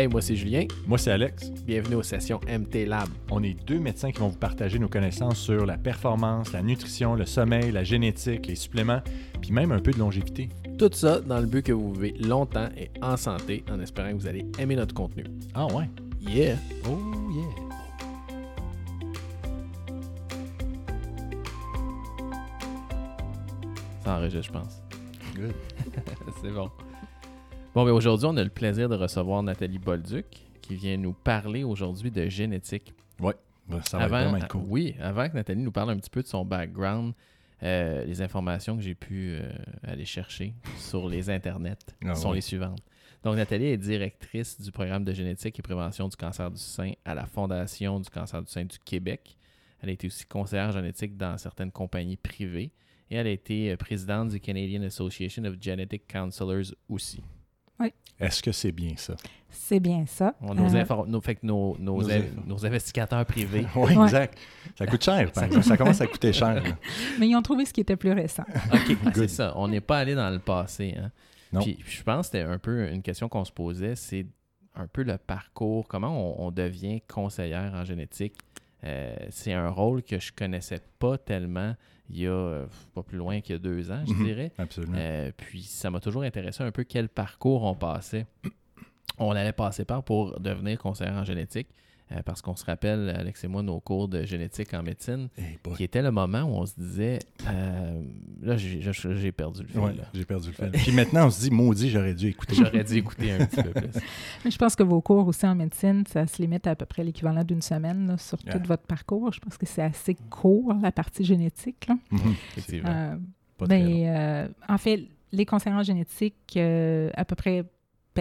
Hey, moi c'est Julien. Moi, c'est Alex. Bienvenue aux sessions MT Lab. On est deux médecins qui vont vous partager nos connaissances sur la performance, la nutrition, le sommeil, la génétique, les suppléments, puis même un peu de longévité. Tout ça dans le but que vous vivez longtemps et en santé, en espérant que vous allez aimer notre contenu. Ah ouais? Yeah! Oh yeah! Ça enregistre, je pense. Good. C'est bon. Bon, mais aujourd'hui, on a le plaisir de recevoir Nathalie Bolduc qui vient nous parler aujourd'hui de génétique. Ouais, bah, ça va être vraiment être cool. Oui, avant que Nathalie nous parle un petit peu de son background, euh, les informations que j'ai pu euh, aller chercher sur les internets Ah sont les suivantes. Donc, Nathalie est directrice du programme de génétique et prévention du cancer du sein à la Fondation du cancer du sein du Québec. Elle a été aussi conseillère génétique dans certaines compagnies privées et elle a été euh, présidente du Canadian Association of Genetic Counselors aussi. Est-ce que c'est bien ça? C'est bien ça. Nos, Euh, nos- fait que nos, nos, investigateurs privés. oui, Ouais. exact. Ça coûte cher, par. Ça commence à coûter cher. là. mais ils ont trouvé ce qui était plus récent. OK, ah, c'est Good. ça. On n'est pas allé dans le passé. Hein. Non. Puis, puis je pense que c'était un peu une question qu'on se posait, c'est un peu le parcours, comment on, on devient conseillère en génétique. Euh, c'est un rôle que je connaissais pas tellement il y a euh, pas plus loin qu'il y a deux ans, je Mhm. dirais. Absolument. Euh, puis ça m'a toujours intéressé un peu quel parcours on passait. On allait passer par pour devenir conseillère en génétique. Euh, parce qu'on se rappelle, Alex et moi, nos cours de génétique en médecine, Hey boy. qui était le moment où on se disait euh, là j'ai perdu le fil Ouais, j'ai perdu le fil. Puis maintenant, on se dit, maudit, j'aurais dû écouter. j'aurais dû écouter un petit peu plus Mais je pense que vos cours aussi en médecine, ça se limite à, à peu près l'équivalent d'une semaine là, sur Yeah. tout votre parcours. Je pense que c'est assez court, la partie génétique. là. Mhm. effectivement Euh, Pas très long. ben, euh, en fait, les conseillers en génétique, euh, à peu près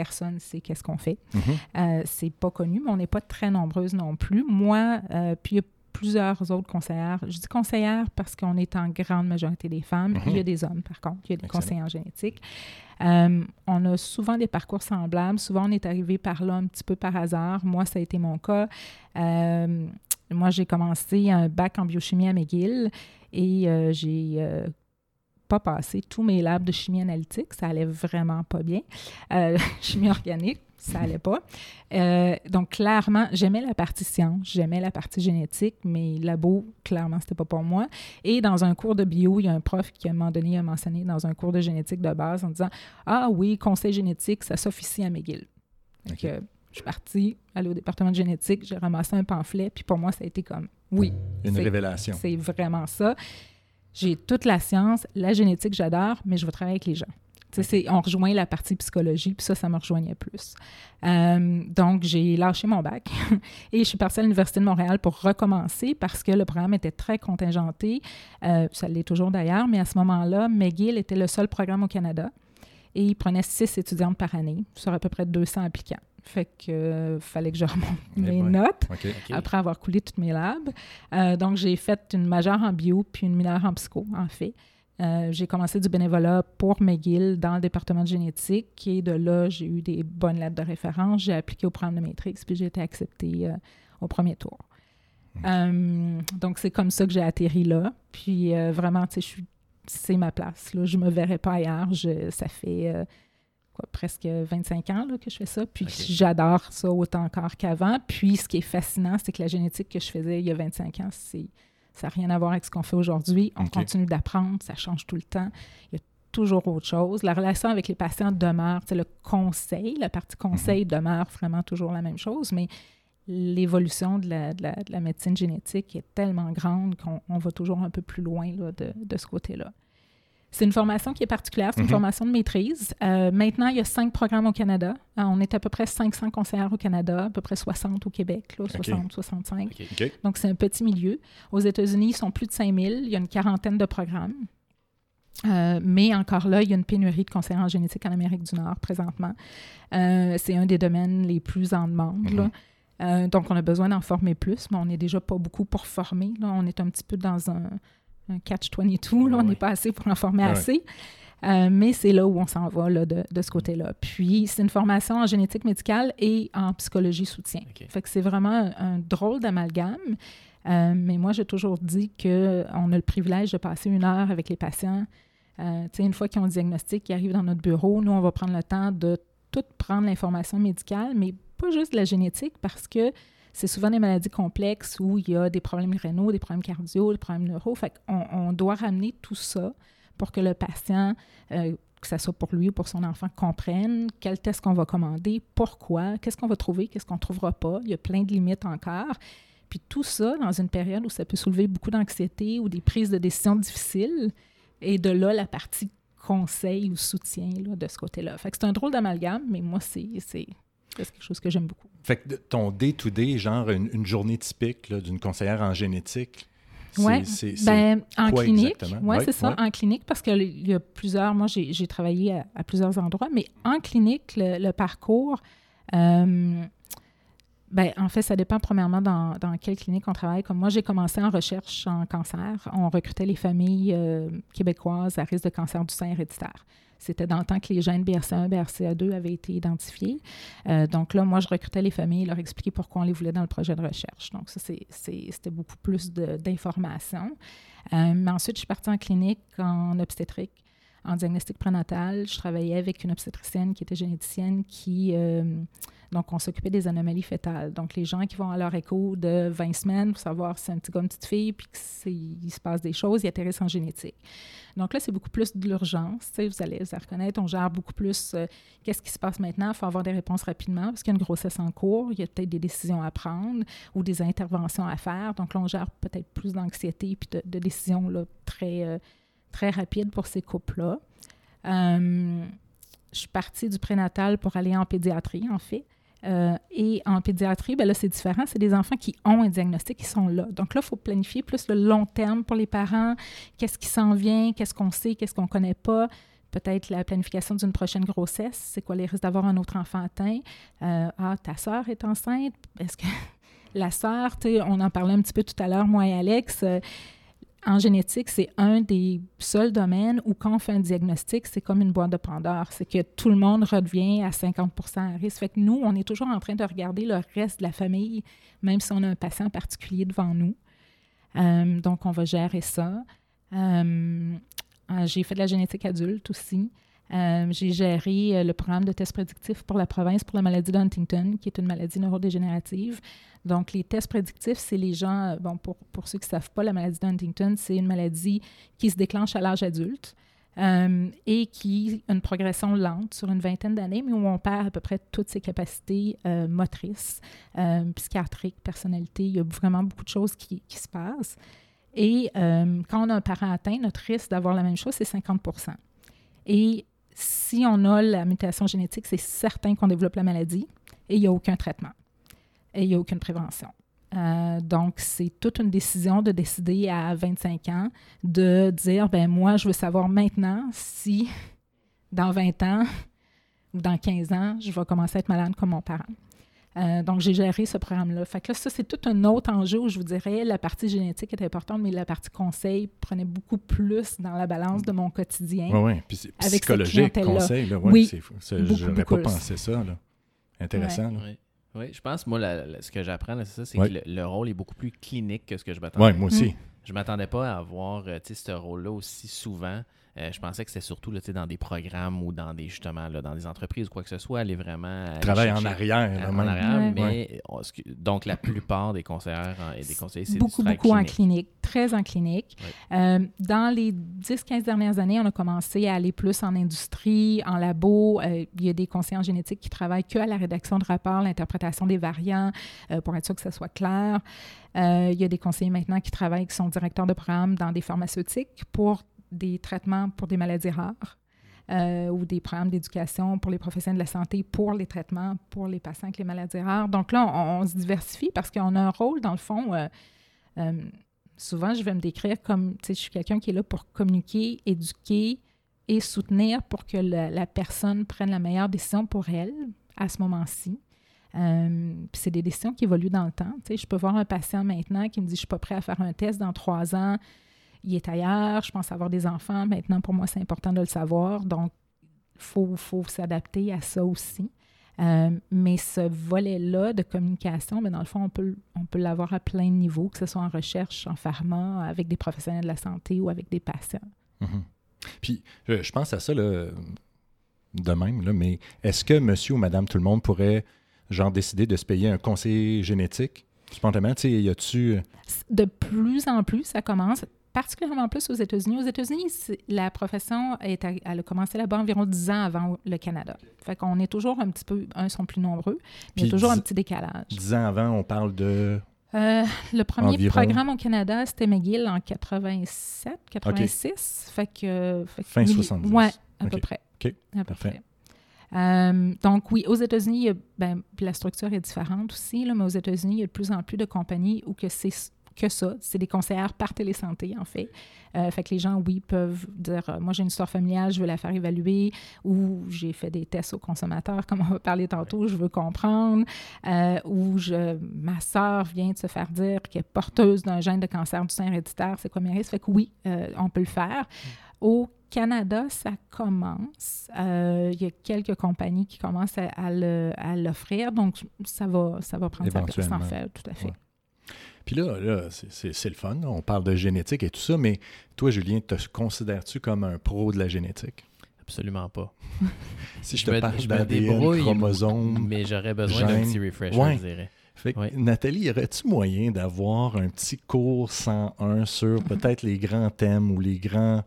personne sait qu'est-ce qu'on fait. Mhm. Euh, c'est pas connu, mais on n'est pas très nombreuses non plus. Moi, euh, puis il y a plusieurs autres conseillères. Je dis conseillères parce qu'on est en grande majorité des femmes. Mhm. Il y a des hommes, par contre. Il y a des Excellent. conseillers en génétique. Euh, on a souvent des parcours semblables. Souvent, on est arrivé par là un petit peu par hasard. Moi, ça a été mon cas. Euh, moi, j'ai commencé un bac en biochimie à McGill et euh, j'ai pas passé tous mes labs de chimie analytique. Ça allait vraiment pas bien. Euh, chimie organique, ça allait pas. Euh, donc, clairement, j'aimais la partie science, j'aimais la partie génétique, mais labo, clairement, c'était pas pour moi. Et dans un cours de bio, il y a un prof qui, à un moment donné, a mentionné dans un cours de génétique de base en disant Ah oui, conseil génétique, ça s'officie à McGill. Donc, Ok. euh, je suis partie, aller au département de génétique, j'ai ramassé un pamphlet, puis pour moi, ça a été comme Oui, Une révélation. c'est vraiment ça. J'ai toute la science, la génétique, j'adore, mais je veux travailler avec les gens. C'est- on rejoint la partie psychologie, puis ça, ça me rejoignait plus. Euh, donc, j'ai lâché mon bac et je suis partie à l'Université de Montréal pour recommencer parce que le programme était très contingenté. Euh, ça l'est toujours d'ailleurs, mais à ce moment-là, McGill était le seul programme au Canada et il prenait six étudiantes par année sur à peu près 200 appliquants. Fait que euh, fallait que je remonte Eh mes boy. notes après avoir coulé toutes mes labs. Euh, donc, j'ai fait une majeure en bio puis une mineure en psycho, en fait. Euh, j'ai commencé du bénévolat pour McGill dans le département de génétique et de là, j'ai eu des bonnes lettres de référence. J'ai appliqué au programme de maîtrise puis j'ai été acceptée euh, au premier tour. Euh, donc, c'est comme ça que j'ai atterri là. Puis, euh, vraiment, tu sais, je suis- c'est ma place. Là. Je ne me verrais pas ailleurs. Je- ça fait euh, quoi, presque 25 ans là, que je fais ça. Puis, j'adore ça autant encore qu'avant. Puis, ce qui est fascinant, c'est que la génétique que je faisais il y a 25 ans, c'est, ça n'a rien à voir avec ce qu'on fait aujourd'hui. On continue d'apprendre, ça change tout le temps. Il y a toujours autre chose. La relation avec les patients demeure, sais, le conseil, la partie conseil demeure vraiment toujours la même chose, mais l'évolution de la, de la- de la médecine génétique est tellement grande qu'on on va toujours un peu plus loin là, de, de ce côté-là. C'est une formation qui est particulière, c'est une Mhm. formation de maîtrise. Euh, maintenant, il y a cinq programmes au Canada. Euh, on est à peu près 500 conseillères au Canada, à peu près 60 au Québec, là, 60, 65. OK. OK. Donc, c'est un petit milieu. Aux États-Unis, ils sont plus de 5000. Il y a une quarantaine de programmes. Euh, mais encore là, il y a une pénurie de conseillers en génétique en Amérique du Nord présentement. Euh, c'est un des domaines les plus en demande. là. Mhm. Euh, donc, on a besoin d'en former plus, mais on n'est déjà pas beaucoup pour former. là. On est un petit peu dans un, un catch-22. là. Ouais, on n'est pas assez pour en former assez. Euh, mais c'est là où on s'en va là, de, de ce côté-là. Puis, c'est une formation en génétique médicale et en psychologie soutien. Fait que c'est vraiment un, un drôle d'amalgame. Euh, mais moi, j'ai toujours dit qu'on a le privilège de passer une heure avec les patients. Euh, une fois qu'ils ont le diagnostic, ils arrivent dans notre bureau, nous, on va prendre le temps de tout prendre l'information médicale, mais pas juste de la génétique parce que c'est souvent des maladies complexes où il y a des problèmes rénaux, des problèmes cardio, des problèmes neuro. Fait qu'on on doit ramener tout ça pour que le patient, euh, que ce soit pour lui ou pour son enfant, comprenne quel test qu'on va commander, pourquoi, qu'est-ce qu'on va trouver, qu'est-ce qu'on ne trouvera pas. Il y a plein de limites encore. Puis tout ça dans une période où ça peut soulever beaucoup d'anxiété ou des prises de décisions difficiles. Et de là, la partie conseil ou soutien de ce côté-là. Fait que c'est un drôle d'amalgame, mais moi, c'est quelque chose que j'aime beaucoup. Fait que ton day-to-day, genre une, journée typique d'une conseillère en génétique, oui, ben, en clinique. Oui, c'est ça, en clinique, parce qu'il y a plusieurs. Moi, j'ai travaillé à, plusieurs endroits, mais en clinique, le, parcours. Euh, ben, en fait, ça dépend premièrement dans, dans, quelle clinique on travaille. Comme moi, j'ai commencé en recherche en cancer. On recrutait les familles euh, québécoises à risque de cancer du sein héréditaire. C'était dans le temps que les gènes BRCA1, BRCA2 avaient été identifiés. Euh, donc là, moi, je recrutais les familles, leur expliquais pourquoi on les voulait dans le projet de recherche. Donc ça, c'était beaucoup plus d'informations. Euh, mais ensuite, je suis partie en clinique en obstétrique en diagnostic prénatal. Je travaillais avec une obstétricienne qui était généticienne qui donc, on s'occupait des anomalies fétales. Donc, les gens qui vont à leur écho de 20 semaines pour savoir si c'est un petit gars, une petite fille, puis qu'il se passe des choses, ils atterrissent en génétique. Donc là, c'est beaucoup plus de l'urgence. Vous allez vous reconnaître, on gère beaucoup plus euh, qu'est-ce qui se passe maintenant? Il faut avoir des réponses rapidement parce qu'il y a une grossesse en cours, il y a peut-être des décisions à prendre ou des interventions à faire. Donc là, on gère peut-être plus d'anxiété et de, décisions là, très, euh, très rapides pour ces couples-là. Euh, je suis partie du prénatal pour aller en pédiatrie, en fait. Euh, et en pédiatrie, ben là, c'est différent. C'est des enfants qui ont un diagnostic, qui sont là. Donc là, il faut planifier plus le long terme pour les parents. Qu'est-ce qui s'en vient? Qu'est-ce qu'on sait? Qu'est-ce qu'on ne connaît pas? Peut-être la planification d'une prochaine grossesse. C'est quoi les risques d'avoir un autre enfant atteint? Euh, ah, ta sœur est enceinte? Est-ce que la sœur, on en parlait un petit peu tout à l'heure, moi et Alex, euh, en génétique, c'est un des seuls domaines où quand on fait un diagnostic, c'est comme une boîte de Pandore. C'est que tout le monde revient à 50% à risque. Fait que nous, on est toujours en train de regarder le reste de la famille, même si on a un patient particulier devant nous. Euh, donc, on va gérer ça. Euh, j'ai fait de la génétique adulte aussi. Euh, j'ai géré euh, le programme de tests prédictifs pour la province pour la maladie d'Huntington, qui est une maladie neurodégénérative. Donc, les tests prédictifs, c'est les gens, euh, bon, pour, pour ceux qui ne savent pas, la maladie d'Huntington, c'est une maladie qui se déclenche à l'âge adulte. et qui a une progression lente sur une vingtaine d'années, mais où on perd à peu près toutes ses capacités motrices, psychiatriques, personnalité. Il y a vraiment beaucoup de choses qui, qui se passent. Et quand on a un parent atteint, notre risque d'avoir la même chose, c'est 50 Et si on a la mutation génétique, c'est certain qu'on développe la maladie et il n'y a aucun traitement et il n'y a aucune prévention. Euh, donc, c'est toute une décision de décider à 25 ans de dire, ben moi, je veux savoir maintenant si dans 20 ans ou dans 15 ans, je vais commencer à être malade comme mon parent. Euh, donc, j'ai géré ce programme-là. Fait que là, ça, c'est tout un autre enjeu où je vous dirais la partie génétique est importante, mais la partie conseil prenait beaucoup plus dans la balance de mon quotidien. Oui, oui. Puis psychologique, conseil, là, ouais, oui, je n'aurais pas pensé ça. Là. Intéressant. Oui. oui. je pense, moi, ce que j'apprends, c'est ça, c'est que le, rôle est beaucoup plus clinique que ce que je m'attendais. Oui, moi aussi. Je m'attendais pas à avoir euh, ce rôle-là aussi souvent. Euh, je pensais que c'était surtout là, dans des programmes ou dans des justement là, dans des entreprises ou quoi que ce soit, aller vraiment. Travailler en arrière. En, arrière, mais donc la plupart des conseillers et des conseillers, c'est Beaucoup, beaucoup en clinique, très en clinique. Euh, dans les 10-15 dernières années, on a commencé à aller plus en industrie, en labo. Euh, il y a des conseillers en génétique qui travaillent que à la rédaction de rapports, l'interprétation des variants, pour être sûr que ça soit clair. il y a des conseillers maintenant qui travaillent, qui sont directeurs de programme dans des pharmaceutiques pour des traitements pour des maladies rares euh, ou des programmes d'éducation pour les professionnels de la santé pour les traitements pour les patients avec les maladies rares. Donc là, on, se diversifie parce qu'on a un rôle, dans le fond, euh, euh, souvent, je vais me décrire comme, tu sais, je suis quelqu'un qui est là pour communiquer, éduquer et soutenir pour que la, personne prenne la meilleure décision pour elle à ce moment-ci. c'est des décisions qui évoluent dans le temps. Je peux voir un patient maintenant qui me dit Je ne suis pas prêt à faire un test dans trois ans il est ailleurs, je pense avoir des enfants. Maintenant, pour moi, c'est important de le savoir. Donc, il faut, faut s'adapter à ça aussi. Euh, mais ce volet-là de communication, mais dans le fond, on peut, on peut l'avoir à plein de niveaux, que ce soit en recherche, en pharma, avec des professionnels de la santé ou avec des patients. Mhm. Puis, je, pense à ça là, de même, là, mais est-ce que monsieur ou madame tout le monde pourrait genre, décider de se payer un conseiller génétique? Spontanément, tu sais, y a-tu. euh, De plus en plus, ça commence, particulièrement plus aux États-Unis. Aux États-Unis, la profession est, elle a commencé là-bas environ 10 ans avant le Canada. Fait qu'on est toujours un petit peu, un, sont plus nombreux, mais il y a toujours un petit décalage. Dix ans avant, on parle de. Euh, le premier Environ. programme au Canada, c'était McGill en 87, 86. Fait que. fait que Fin milli- 70. Ouais, à peu près. OK, À peu parfait. près. Euh, donc, oui, aux États-Unis, ben, la structure est différente aussi, là, mais aux États-Unis, il y a de plus en plus de compagnies où que c'est que ça. C'est des conseillères par télésanté, en fait. Euh, fait que les gens, oui, peuvent dire euh, Moi, j'ai une histoire familiale, je veux la faire évaluer, ou j'ai fait des tests aux consommateurs, comme on va parler tantôt, je veux comprendre, euh, ou je, ma sœur vient de se faire dire qu'elle est porteuse d'un gène de cancer du sein héréditaire, c'est quoi mes risques? Fait que oui, on peut le faire. Au Canada, ça commence. Il y a quelques compagnies qui commencent à, à l'offrir, donc ça va, ça va prendre sa place, en fait, tout à fait. Ouais. Puis là, là c'est- le fun. On parle de génétique et tout ça, mais toi, Julien, te considères-tu comme un pro de la génétique? Absolument pas. Si je Je te me- parle d'ADN, chromosomes... Mais j'aurais besoin d'un petit refresher, Ouais. je dirais. Fait que, Ouais. Nathalie, y aurait-tu moyen d'avoir un petit cours 101 sur peut-être les grands thèmes ou les grands...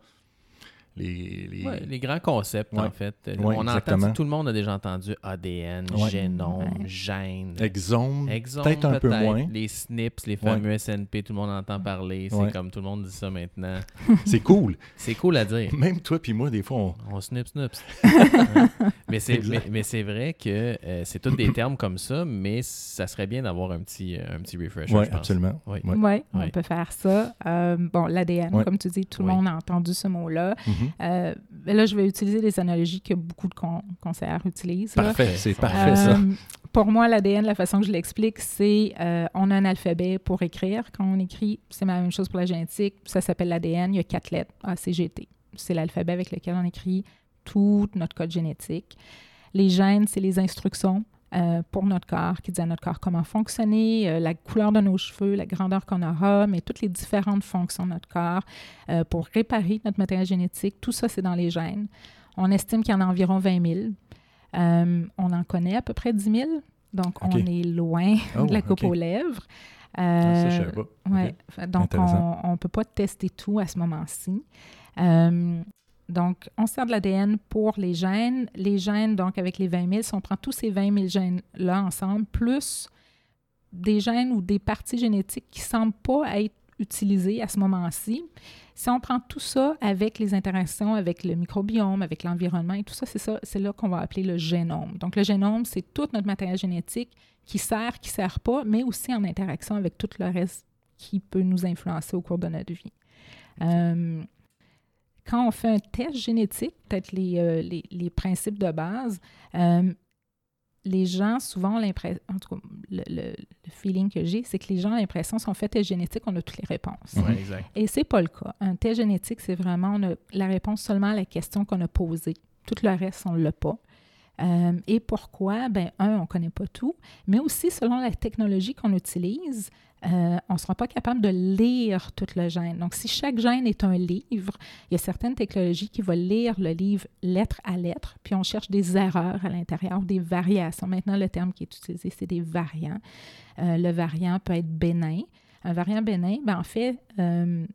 Les, les- Ouais, les grands concepts, Ouais. en fait. Ouais, On exactement. entend, tout le monde a déjà entendu ADN, Ouais. génome, Ouais. gène. Exome, Exome, peut-être un peu moins. Les SNPs, les fameux SNP, tout le monde entend parler. C'est Ouais. comme tout le monde dit ça maintenant. C'est cool. C'est cool à dire. Même toi puis moi, des fois, on... On snip snips. Mais c'est mais, mais c'est vrai que euh, c'est tous des termes comme ça, mais ça serait bien d'avoir un petit, euh, un petit refresher, Oui, je pense. absolument. Oui. Ouais. Oui, on peut faire ça. Euh, bon, l'ADN, Ouais. comme tu dis, tout le monde a entendu ce mot-là. Mhm. Euh, ben là, je vais utiliser des analogies que beaucoup de con- conseillers utilisent. là. Parfait, c'est Euh, parfait ça. Euh, pour moi, l'ADN, la façon que je l'explique, c'est euh, on a un alphabet pour écrire. Quand on écrit, c'est la même chose pour la génétique. Ça s'appelle l'ADN. Il y a quatre lettres, ACGT. C'est l'alphabet avec lequel on écrit tout notre code génétique. Les gènes, c'est les instructions euh, pour notre corps qui disent à notre corps comment fonctionner, euh, la couleur de nos cheveux, la grandeur qu'on aura, mais toutes les différentes fonctions de notre corps euh, pour réparer notre matériel génétique. Tout ça, c'est dans les gènes. On estime qu'il y en a environ 20 000. Euh, on en connaît à peu près 10 000. Donc, on est loin Oh, de la coupe aux lèvres. Ah, ça, Euh, pas. Ouais. Donc, on ne peut pas tester tout à ce moment-ci. Euh, donc, on sert de l'ADN pour les gènes. Les gènes, donc, avec les 20 000, si on prend tous ces 20 000 gènes-là ensemble, plus des gènes ou des parties génétiques qui ne semblent pas être utilisées à ce moment-ci, si on prend tout ça avec les interactions avec le microbiome, avec l'environnement et tout ça, c'est ça, c'est là qu'on va appeler le génome. Donc, le génome, c'est tout notre matériel génétique qui sert, qui ne sert pas, mais aussi en interaction avec tout le reste qui peut nous influencer au cours de notre vie. Euh, quand on fait un test génétique, peut-être les, euh, les, les principes de base, euh, les gens, souvent, ont l'impression, en tout cas, le, le- le feeling que j'ai, c'est que les gens ont l'impression, si on fait test génétique, on a toutes les réponses. Ouais, exact. Et c'est pas le cas. Un test génétique, c'est vraiment on a la réponse seulement à la question qu'on a posée. Tout le reste, on ne l'a pas. Euh, et pourquoi? Ben, un, on ne connaît pas tout, mais aussi selon la technologie qu'on utilise, euh, on ne sera pas capable de lire tout le gène. Donc, si chaque gène est un livre, il y a certaines technologies qui vont lire le livre lettre à lettre, puis on cherche des erreurs à l'intérieur, des variations. Maintenant, le terme qui est utilisé, c'est des variants. Euh, le variant peut être bénin. Un variant bénin, ben, en fait, euh,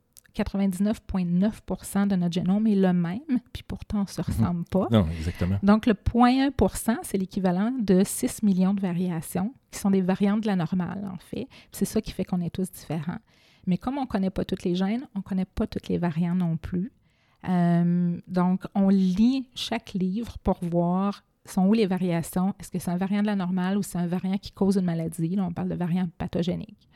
99,9% de notre génome est le même, puis pourtant on ne se ressemble pas. Non, exactement. Donc, le 0,1% c'est l'équivalent de 6 millions de variations, qui sont des variantes de la normale, en fait. C'est ça qui fait qu'on est tous différents. Mais comme on ne connaît pas toutes les gènes, on ne connaît pas toutes les variantes non plus. Euh, donc, on lit chaque livre pour voir sont où les variations. Est-ce que c'est un variant de la normale ou c'est un variant qui cause une maladie? Là, on parle de variant pathogénique.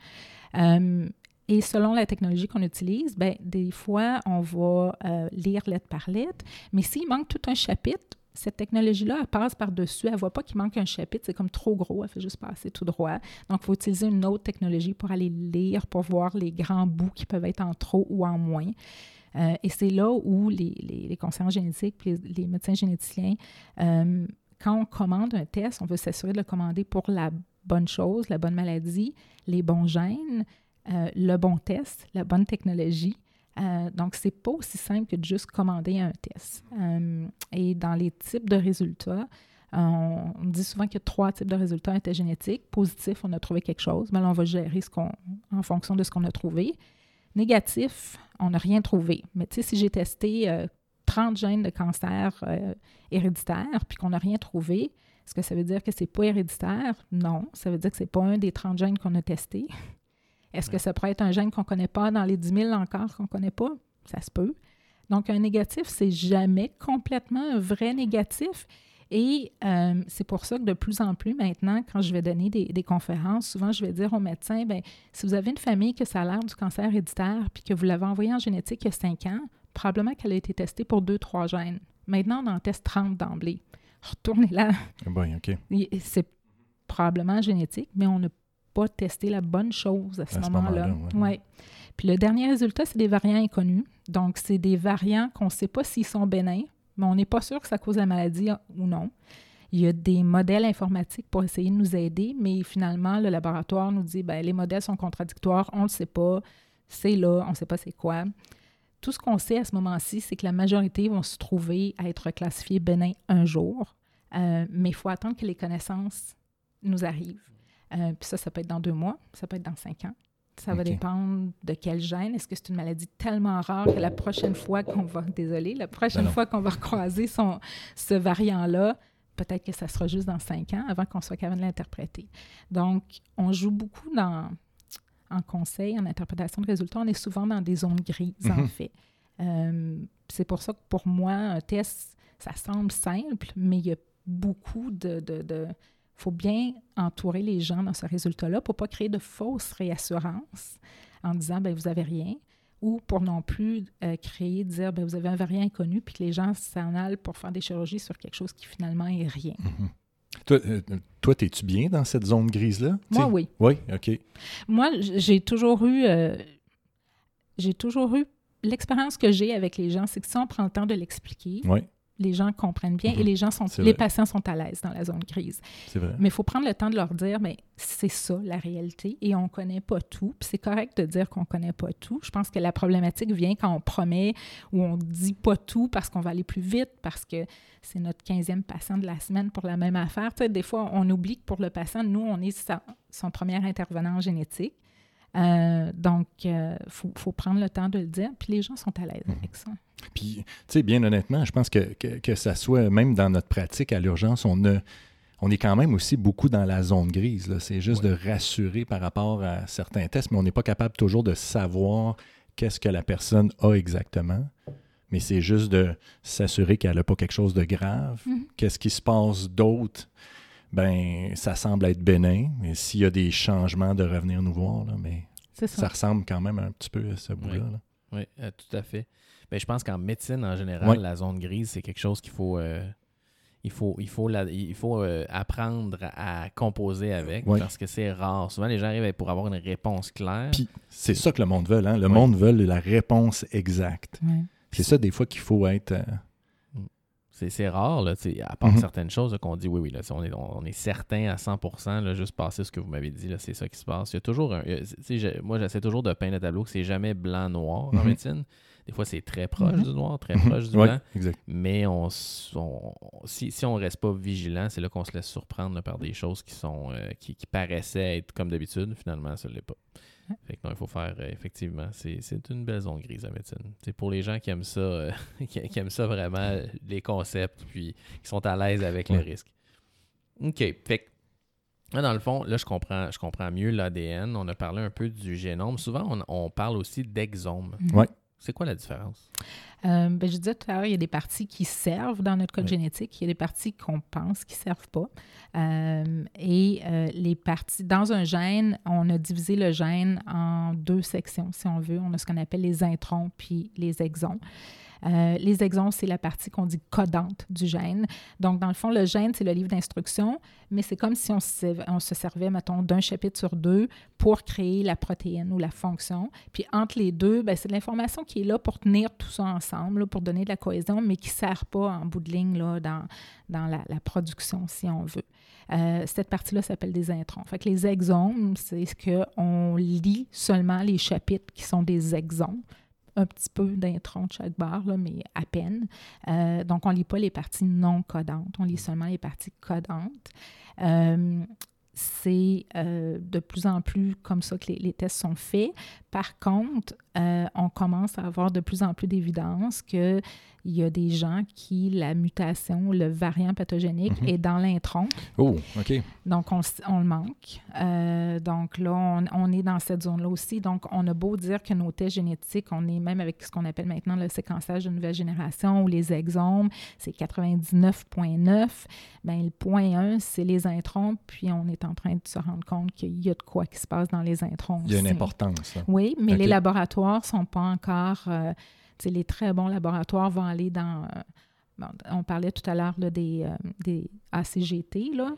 Euh, et selon la technologie qu'on utilise, ben, des fois, on va euh, lire lettre par lettre, mais s'il manque tout un chapitre, cette technologie-là, elle passe par-dessus. Elle ne voit pas qu'il manque un chapitre, c'est comme trop gros, elle fait juste passer tout droit. Donc, il faut utiliser une autre technologie pour aller lire, pour voir les grands bouts qui peuvent être en trop ou en moins. Euh, et c'est là où les, les, les conseillers génétiques, les médecins généticiens, euh, quand on commande un test, on veut s'assurer de le commander pour la bonne chose, la bonne maladie, les bons gènes, euh, le bon test, la bonne technologie. Euh, donc, c'est pas aussi simple que de juste commander un test. Euh, et dans les types de résultats, On, dit souvent qu'il y a trois types de résultats étaient génétiques. Positif, on a trouvé quelque chose, mais là, on va gérer ce qu'on, en fonction de ce qu'on a trouvé. Négatif, on n'a rien trouvé. Mais tu sais, si j'ai testé 30 gènes de cancer héréditaire puis qu'on n'a rien trouvé, est-ce que ça veut dire que c'est pas héréditaire? Non. Ça veut dire que c'est pas un des 30 gènes qu'on a testés. Est-ce que ça pourrait être un gène qu'on ne connaît pas dans les 10 000 encore qu'on ne connaît pas? Ça se peut. Donc, un négatif, c'est jamais complètement un vrai négatif. Et euh, c'est pour ça que de plus en plus maintenant, quand je vais donner des, conférences, souvent je vais dire aux médecins, bien, si vous avez une famille que ça a l'air du cancer héréditaire, puis que vous l'avez envoyé en génétique il y a 5 ans, probablement qu'elle a été testée pour 2-3 gènes. Maintenant, on en teste 30 d'emblée retournez là. Bon, OK. C'est probablement génétique, mais on n'a pas testé la bonne chose à ce moment-là. ouais. Puis le dernier résultat, c'est des variants inconnus. Donc, c'est des variants qu'on ne sait pas s'ils sont bénins, mais on n'est pas sûr que ça cause la maladie ou non. Il y a des modèles informatiques pour essayer de nous aider, mais finalement, le laboratoire nous dit ben, les modèles sont contradictoires, on ne le sait pas, c'est là, on ne sait pas c'est quoi. Tout ce qu'on sait à ce moment-ci, c'est que la majorité vont se trouver à être classifiés bénins un jour, euh, mais il faut attendre que les connaissances nous arrivent. Euh, puis ça, ça peut être dans deux mois, ça peut être dans cinq ans. Ça va dépendre de quel gène. Est-ce que c'est une maladie tellement rare que la prochaine fois qu'on va, désolé, la prochaine ben fois qu'on va recroiser son, ce variant-là, peut-être que ça sera juste dans cinq ans avant qu'on soit capable de l'interpréter. Donc, on joue beaucoup dans, en conseil, en interprétation de résultats, on est souvent dans des zones grises, en mhm. fait. Euh, c'est pour ça que pour moi, un test, ça semble simple, mais il y a beaucoup de... de, faut bien entourer les gens dans ce résultat-là pour ne pas créer de fausses réassurances en disant ben vous n'avez rien ou pour non plus euh, créer, dire ben vous avez un variant inconnu puis que les gens s'en allent pour faire des chirurgies sur quelque chose qui finalement est rien. Mhm. Toi, euh, toi, es-tu bien dans cette zone grise-là? Moi, oui. Oui, OK. Moi, j'ai toujours eu. Euh, j'ai toujours eu. L'expérience que j'ai avec les gens, c'est que si on prend le temps de l'expliquer, oui les gens comprennent bien et mhm. les gens sont, les patients sont à l'aise dans la zone grise. Vrai. Mais il faut prendre le temps de leur dire, mais c'est ça la réalité et on ne connaît pas tout. Puis c'est correct de dire qu'on ne connaît pas tout. Je pense que la problématique vient quand on promet ou on dit pas tout parce qu'on va aller plus vite, parce que c'est notre 15e patient de la semaine pour la même affaire. des fois, on oublie que pour le patient, nous, on est son premier intervenant en génétique. Euh, donc, il euh, faut, prendre le temps de le dire, puis les gens sont à l'aise mhm. avec ça. Puis, tu sais, bien honnêtement, je pense que, que, ça soit, même dans notre pratique à l'urgence, on, on est quand même aussi beaucoup dans la zone grise. C'est juste de rassurer par rapport à certains tests, mais on n'est pas capable toujours de savoir qu'est-ce que la personne a exactement. Mais c'est juste de s'assurer qu'elle n'a pas quelque chose de grave. Mhm. Qu'est-ce qui se passe d'autre? Ben, ça semble être bénin, mais s'il y a des changements, de revenir nous voir. Là, mais ça. ressemble quand même un petit peu à ce bout-là. Oui, euh, tout à fait. Mais je pense qu'en médecine, en général, la zone grise, c'est quelque chose qu'il faut, euh, il faut, il faut, il faut euh, apprendre à composer avec parce que c'est rare. Souvent, les gens arrivent pour avoir une réponse claire. Puis c'est ça que le monde veut. Hein? Le monde veut la réponse exacte. C'est ça, des fois, qu'il faut être. C'est rare, là, à part mhm. certaines choses qu'on dit oui, oui, là, on, est, on est certain à 100%, là, juste passer ce que vous m'avez dit, c'est ça qui se passe. Il y a toujours un. moi, j'essaie toujours de peindre le tableau que c'est jamais blanc-noir en mhm. médecine. Des fois, c'est très proche mhm. du noir, très mhm. proche du blanc. Mais on, si, si on reste pas vigilant, c'est là qu'on se laisse surprendre par des choses qui sont euh, qui, paraissaient être comme d'habitude. Finalement, ça ne l'est pas. Fait que non, il faut faire, euh, effectivement, c'est une belle zone grise à médecine. C'est pour les gens qui aiment ça, euh, qui, aiment ça vraiment, les concepts, puis qui sont à l'aise avec le risque. OK. Fait que dans le fond, là, je comprends, je comprends mieux l'ADN. On a parlé un peu du génome. Souvent, on, on parle aussi d'exome. Oui. C'est quoi la différence? Euh, ben, je disais tout à l'heure, il y a des parties qui servent dans notre code génétique, il y a des parties qu'on pense qui ne servent pas. Euh, et euh, les parties, dans un gène, on a divisé le gène en deux sections, si on veut. On a ce qu'on appelle les introns puis les exons. Euh, les exons, c'est la partie qu'on dit codante du gène. Donc, dans le fond, le gène, c'est le livre d'instruction, mais c'est comme si on se, servait, mettons, d'un chapitre sur deux pour créer la protéine ou la fonction. Puis entre les deux, ben, c'est de l'information qui est là pour tenir tout ça ensemble, pour donner de la cohésion, mais qui ne sert pas en bout de ligne là, dans, dans la, production, si on veut. Euh, cette partie-là s'appelle des introns. Fait que les exons, c'est ce qu'on lit seulement les chapitres qui sont des exons un petit peu d'intron de chaque barre, là, mais à peine. Euh, donc, on ne lit pas les parties non codantes, on lit seulement les parties codantes. Euh, c'est euh, de plus en plus comme ça que les tests sont faits. Par contre, euh, on commence à avoir de plus en plus d'évidence que il y a des gens qui, la mutation, le variant pathogénique Mhm. est dans l'intron. Oh, OK. Donc, on, le manque. Euh, donc là, on, on est dans cette zone-là aussi. Donc, on a beau dire que nos tests génétiques, on est même avec ce qu'on appelle maintenant le séquençage de nouvelle génération ou les exomes, c'est 99,9. Bien, le point 1, c'est les introns, puis on est en train de se rendre compte qu'il y a de quoi qui se passe dans les introns Il y a une importance. là. Oui, mais les laboratoires ne sont pas encore. euh, les très bons laboratoires vont aller dans. euh, bon, on parlait tout à l'heure des, euh, des ACGT. Là.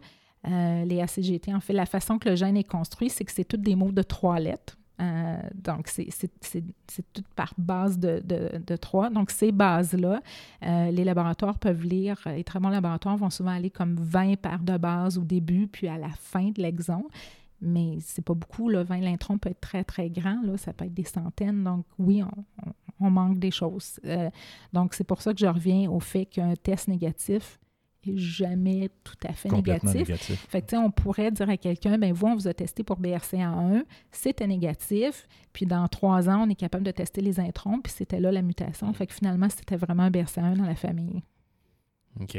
Les ACGT, en fait, la façon que le gène est construit, c'est que c'est toutes des mots de trois lettres. Donc, c'est- tout par base de, de, de trois. Donc, ces bases-là, les laboratoires peuvent lire, les très bons laboratoires vont souvent aller comme 20 paires de bases au début, puis à la fin de l'exon. Mais c'est pas beaucoup. 20 l'intron peut être très, très grand, là. Ça peut être des centaines. Donc, oui, on, on- on manque des choses. Euh, donc, c'est pour ça que je reviens au fait qu'un test négatif est jamais tout à fait négatif. négatif. Fait que, on pourrait dire à quelqu'un, ben vous, on vous a testé pour BRCA1, c'était négatif, puis dans trois ans, on est capable de tester les introns, puis c'était là la mutation. Fait que finalement, c'était vraiment un BRCA1 dans la famille. OK.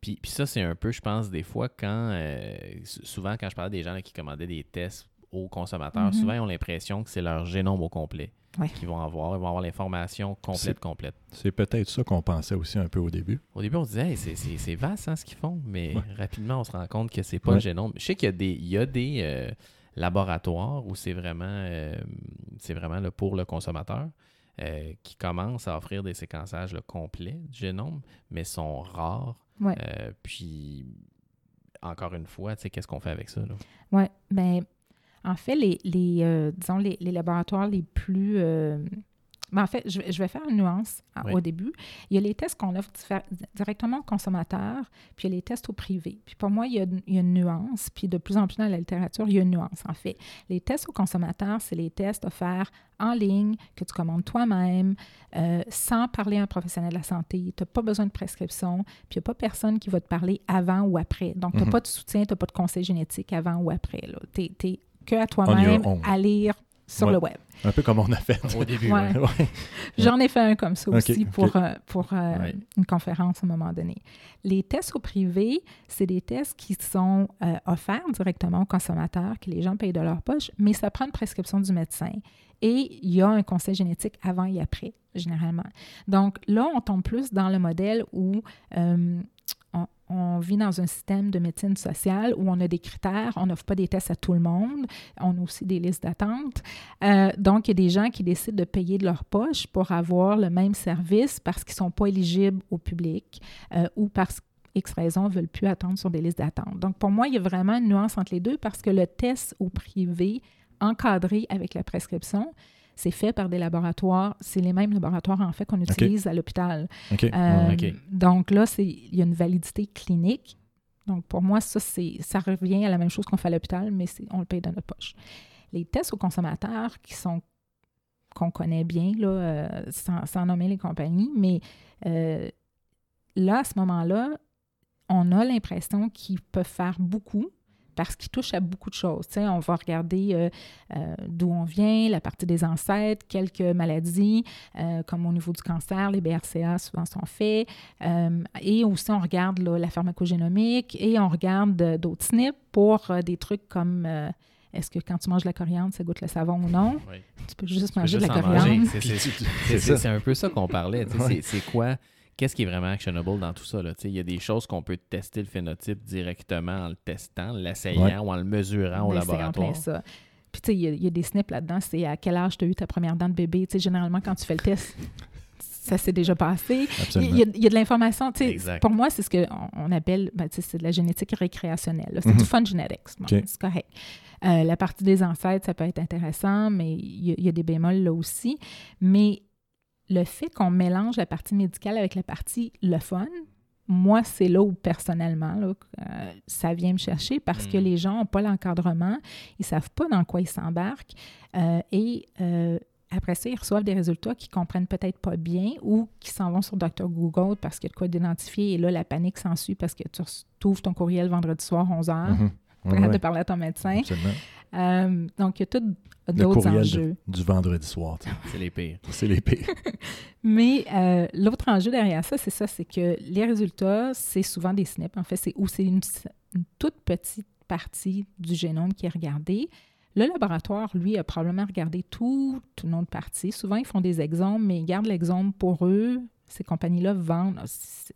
Puis, puis ça, c'est un peu, je pense, des fois, quand. euh, sou- souvent, quand je parlais des gens là, qui commandaient des tests aux consommateurs, Mhm. souvent, ils ont l'impression que c'est leur génome au complet Ouais. qu'ils vont avoir. Ils vont avoir l'information complète, complète. C'est peut-être ça qu'on pensait aussi un peu au début. Au début, on se disait, Hey, c'est- vaste hein, ce qu'ils font, mais Ouais. rapidement, on se rend compte que c'est pas Ouais. le génome. Je sais qu'il y a des, il y a des euh, laboratoires où c'est vraiment, euh, c'est vraiment là, pour le consommateur euh, qui commencent à offrir des séquençages là, complets du génome, mais sont rares. Ouais. Euh, puis, encore une fois, tu sais, qu'est-ce qu'on fait avec ça? Oui, bien, en fait, les, les, euh, disons, les, les laboratoires les plus... euh, ben, en fait, je, vais- je vais faire une nuance à- Oui. au début. Il y a les tests qu'on offre directement aux consommateurs, puis il y a les tests au privé. Puis pour moi, il y, a, une- il y a une nuance, puis de plus en plus dans la littérature, il y a une nuance, en fait. Les tests aux consommateurs, c'est les tests offerts en ligne, que tu commandes toi-même, euh, sans parler à un professionnel de la santé. Tu n'as pas besoin de prescription, puis il n'y a pas personne qui va te parler avant ou après. Donc, tu n'as Mhm. pas de soutien, tu n'as pas de conseil génétique avant ou après. Tu es, que à toi-même à lire sur Ouais. le web. Un peu comme on a fait. Au début, Ouais. ouais. Ouais. J'en ai fait un comme ça aussi pour, euh, pour euh, Ouais. une conférence à un moment donné. Les tests au privé, c'est des tests qui sont euh, offerts directement aux consommateurs, que les gens payent de leur poche, mais ça prend une prescription du médecin. Et il y a un conseil génétique avant et après, généralement. Donc là, on tombe plus dans le modèle où euh, on, vit dans un système de médecine sociale où on a des critères, on n'offre pas des tests à tout le monde, on a aussi des listes d'attente. Euh, donc, il y a des gens qui décident de payer de leur poche pour avoir le même service parce qu'ils ne sont pas éligibles au public euh, ou parce que X raisons ne veulent plus attendre sur des listes d'attente. Donc, pour moi, il y a vraiment une nuance entre les deux parce que le test au privé, encadré avec la prescription, c'est fait par des laboratoires, c'est les mêmes laboratoires en fait qu'on utilise à l'hôpital. Euh, ok. Donc là, c'est- il y a une validité clinique. Donc pour moi, ça, c'est, ça revient à la même chose qu'on fait à l'hôpital, mais c'est, on le paye de notre poche. Les tests aux consommateurs qui sont qu'on connaît bien, là, euh, sans, sans nommer les compagnies, mais euh, là, à ce moment-là, on a l'impression qu'ils peuvent faire beaucoup parce qu'ils touchent à beaucoup de choses. Tu sais, on va regarder euh, euh, d'où on vient, la partie des ancêtres, quelques maladies, euh, comme au niveau du cancer, les BRCA souvent sont faits. Euh, et aussi, on regarde là, la pharmacogénomique et on regarde euh, d'autres SNP pour euh, des trucs comme euh, est-ce que quand tu manges de la coriandre, ça goûte le savon ou non? Oui. Tu peux juste Tu peux manger de la coriandre. C'est- c'est- C'est C'est ça. c'est un peu ça qu'on parlait. tu sais, Ouais. C'est c'est quoi? Qu'est-ce qui est vraiment actionable dans tout ça? là? Tu sais, Il y a des choses qu'on peut tester le phénotype directement en le testant, l'essayant Ouais. ou en le mesurant au c'est laboratoire. plein ça. Puis, tu sais, il y a- il y, a des snips là-dedans. C'est à quel âge tu as eu ta première dent de bébé? Tu sais, généralement, quand tu fais le test, ça s'est déjà passé. Il y, a, il y a de l'information. tu sais, Exact. Pour moi, c'est ce qu'on on appelle, ben, tu sais, c'est de la génétique récréationnelle. C'est du Mhm. fun genetics. Bon. C'est correct. Euh, la partie des ancêtres, ça peut être intéressant, mais il y, y a des bémols là aussi. Mais le fait qu'on mélange la partie médicale avec la partie le fun, moi, c'est là où personnellement, là, euh, ça vient me chercher parce que Mhm. les gens n'ont pas l'encadrement, ils ne savent pas dans quoi ils s'embarquent. Euh, et euh, après ça, ils reçoivent des résultats qu'ils comprennent peut-être pas bien ou qui s'en vont sur Dr. Google parce qu'il y a de quoi d'identifier et là, la panique s'ensuit parce que tu ouvres ton courriel vendredi soir 11h, Mhm. prêt de parler à ton médecin. donc, il y a tout Le d'autres courriel enjeux. de- du vendredi soir. C'est les pires. C'est les pires. Mais euh, l'autre enjeu derrière ça, c'est ça, c'est que les résultats, c'est souvent des SNP. En fait, c'est où c'est une, une toute petite partie du génome qui est regardée. Le laboratoire, lui, a probablement regardé toute une autre partie. Souvent, ils font des exomes, mais ils gardent l'exome pour eux. Ces compagnies-là vendent,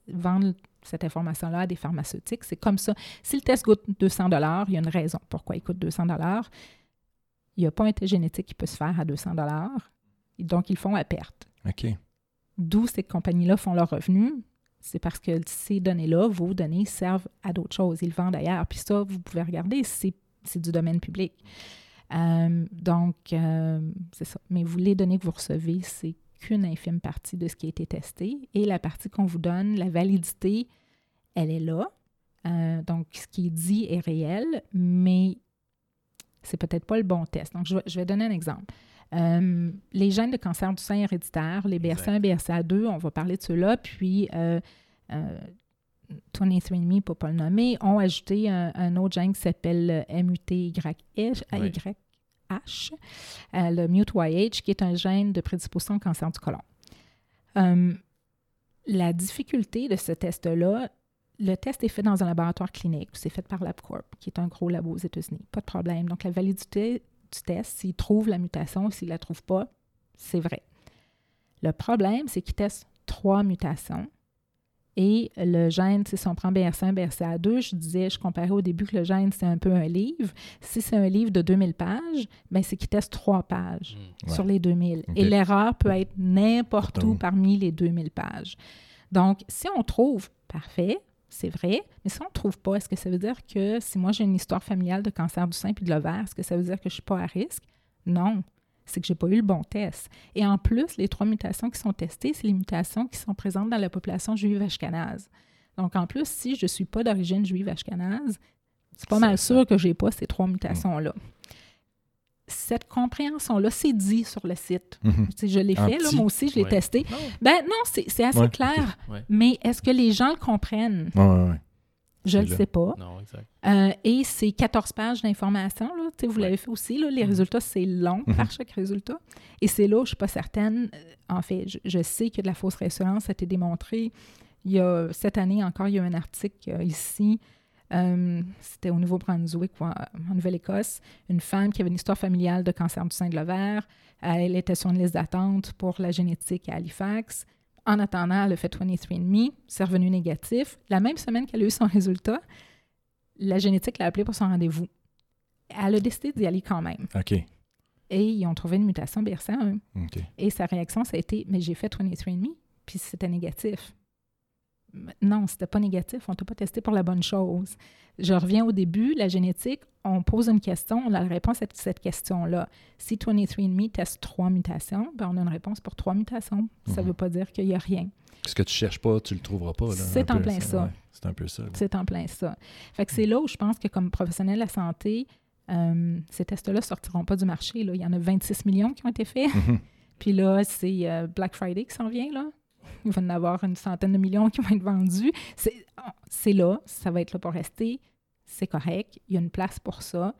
vendent cette information-là à des pharmaceutiques. C'est comme ça. Si le test coûte 200 il y a une raison pourquoi il coûte 200 Il n'y a pas un test génétique qui peut se faire à 200 Donc, ils font à perte OK. d'où ces compagnies-là font leurs revenus, c'est parce que ces données-là, vos données, servent à d'autres choses. Ils vendent ailleurs. Puis ça, vous pouvez regarder, c'est c'est du domaine public. Euh, donc, euh, c'est ça. Mais vous, les données que vous recevez, c'est qu'une infime partie de ce qui a été testé. Et la partie qu'on vous donne, la validité, elle est là. Euh, donc, ce qui est dit est réel, mais c'est peut-être pas le bon test. Donc, je vais, donner un exemple. Euh, les gènes de cancer du sein héréditaire, les BRCA1, BRCA2, on va parler de ceux-là, puis euh, euh, 23andMe, pour ne pas le nommer, ont ajouté un, autre gène qui s'appelle MUTYH, Ouais. H, euh, le MUTYH, qui est un gène de prédisposition au cancer du côlon. Euh, la difficulté de ce test-là, le test est fait dans un laboratoire clinique, c'est fait par LabCorp, qui est un gros labo aux États-Unis. Pas de problème. Donc, la validité du test, s'il trouve la mutation, s'il ne la trouve pas, c'est vrai. Le problème, c'est qu'il teste trois mutations. Et le gène, si on prend BRCA1, BRCA2, je disais, je comparais au début que le gène, c'est un peu un livre. Si c'est un livre de 2000 pages, ben c'est qu'il teste trois pages Mm. Ouais. sur les 2000. OK. Et l'erreur peut être n'importe où parmi les 2000 pages. Donc, si on trouve, parfait, c'est vrai, mais si on ne trouve pas, est-ce que ça veut dire que si moi j'ai une histoire familiale de cancer du sein puis de l'ovaire, est-ce que ça veut dire que je ne suis pas à risque? Non. C'est que je n'ai pas eu le bon test. Et en plus, les trois mutations qui sont testées, c'est les mutations qui sont présentes dans la population juive ashkénaze. Donc, en plus, si je ne suis pas d'origine juive ashkénaze, c'est pas mal ça. sûr que je n'ai pas ces trois mutations-là. Cette compréhension-là, c'est dit sur le site. Mhm. Je l'ai fait, là, moi aussi, je l'ai Ouais. testé. Non. Ben non, c'est assez Ouais, clair. Ouais. Mais est-ce que les gens le comprennent? Ouais, ouais, ouais. Je ne le sais pas. Non, exact. Euh, et c'est 14 pages d'informations. Vous Ouais. l'avez fait aussi. Là. Les Mhm. résultats, c'est long Mhm. par chaque résultat. Et c'est là où je ne suis pas certaine. Euh, En fait, je, je sais que de la fausse réassurance a été démontrée. Il y a, cette année encore, il y a un article euh, ici. Euh, C'était au Nouveau-Brunswick, ou en, en Nouvelle-Écosse. Une femme qui avait une histoire familiale de cancer du sein de l'ovaire. Elle était sur une liste d'attente pour la génétique à Halifax. En attendant, elle a fait 23andMe. C'est revenu négatif. La même semaine qu'elle a eu son résultat, la génétique l'a appelée pour son rendez-vous. Elle a décidé d'y aller quand même. OK. Et ils ont trouvé une mutation BRCA1. OK. Et sa réaction, ça a été Mais j'ai fait 23andMe, puis c'était négatif. Non, c'était pas négatif. On t'a pas testé pour la bonne chose. Je reviens au début, la génétique, on pose une question, on a la réponse à cette question-là. Si 23andMe teste trois mutations, ben on a une réponse pour trois mutations. Ça Mhm. veut pas dire qu'il y a rien. Ce que tu cherches pas, tu le trouveras pas. C'est en plein ça. ouais. C'est un peu ça. C'est en plein ça. Fait que c'est là où je pense que comme professionnel de la santé, euh, ces tests-là ne sortiront pas du marché. Là. Il y en a 26 millions qui ont été faits. Mhm. Puis là, c'est euh, Black Friday qui s'en vient. Là. Il va en avoir une centaine de millions qui vont être vendus. C'est là, ça va être là pour rester. C'est correct. Il y a une place pour ça.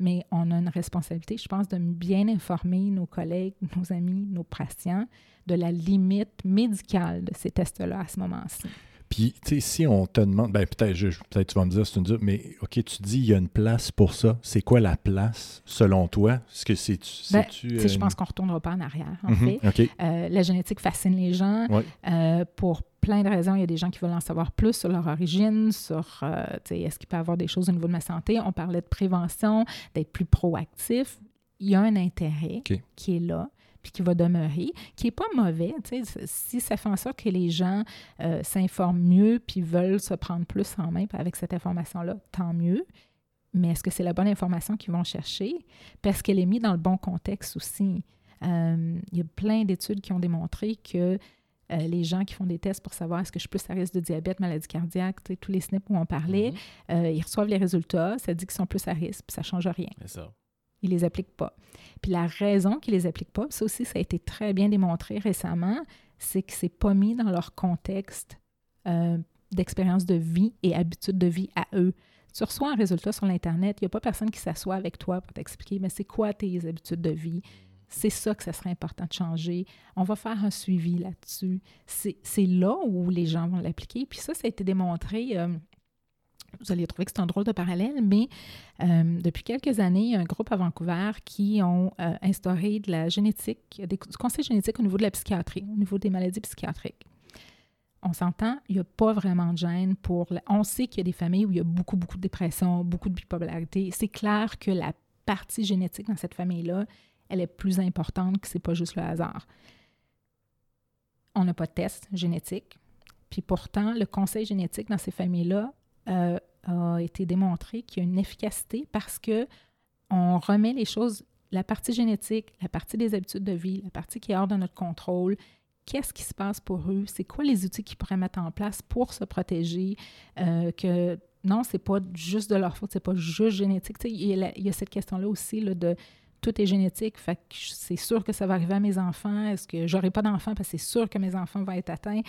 Mais on a une responsabilité, je pense, de bien informer nos collègues, nos amis, nos patients de la limite médicale de ces tests-là à ce moment-ci. Puis, tu sais, si on te demande, ben peut-être tu vas me dire, c'est une dure, mais OK, tu dis il y a une place pour ça. C'est quoi la place, selon toi? Est-ce que c'est tu Ben, Tu sais, je euh, pense qu'on ne retournera pas en arrière, en mhm, fait. Euh, la génétique fascine les gens Ouais. euh, pour plein de raisons. Il y a des gens qui veulent en savoir plus sur leur origine, sur euh, tu sais, est-ce qu'il peut y avoir des choses au niveau de ma santé? On parlait de prévention, d'être plus proactif. Il y a un intérêt OK. qui est là puis qui va demeurer, qui n'est pas mauvais. Si ça fait en sorte que les gens euh, s'informent mieux puis veulent se prendre plus en main avec cette information-là, tant mieux. Mais est-ce que c'est la bonne information qu'ils vont chercher? Parce qu'elle est mise dans le bon contexte aussi. Euh, il y a plein d'études qui ont démontré que euh, les gens qui font des tests pour savoir est-ce que je suis plus à risque de diabète, maladie cardiaque, tous les SNP où on parlait, Mhm. euh, ils reçoivent les résultats, ça dit qu'ils sont plus à risque, puis ça ne change rien. C'est ça. Ils les appliquent pas. Puis la raison qu'ils les appliquent pas, ça aussi, ça a été très bien démontré récemment, c'est que c'est pas mis dans leur contexte euh, d'expérience de vie et habitude de vie à eux. Tu reçois un résultat sur l'Internet, il n'y a pas personne qui s'assoit avec toi pour t'expliquer, mais c'est quoi tes habitudes de vie? C'est ça que ça serait important de changer. On va faire un suivi là-dessus. C'est là où les gens vont l'appliquer. Puis ça, ça a été démontré. Euh, vous allez trouver que c'est un drôle de parallèle, mais euh, depuis quelques années, il y a un groupe à Vancouver qui ont euh, instauré de la génétique, du conseil génétique au niveau de la psychiatrie, au niveau des maladies psychiatriques. On s'entend, il n'y a pas vraiment de gêne pour... on sait qu'il y a des familles où il y a beaucoup, beaucoup de dépression, beaucoup de bipolarité. C'est clair que la partie génétique dans cette famille-là, elle est plus importante que ce n'est pas juste le hasard. On n'a pas de test génétique. Puis pourtant, le conseil génétique dans ces familles-là euh, a été démontré qu'il y a une efficacité parce que on remet les choses, la partie génétique, la partie des habitudes de vie, la partie qui est hors de notre contrôle, qu'est-ce qui se passe pour eux, c'est quoi les outils qu'ils pourraient mettre en place pour se protéger, euh, que non, c'est pas juste de leur faute, c'est pas juste génétique. Il y, a y, a cette question-là aussi là, de tout est génétique, fait c'est sûr que ça va arriver à mes enfants. Est-ce que j'aurai pas d'enfants? Parce que c'est sûr que mes enfants vont être atteints?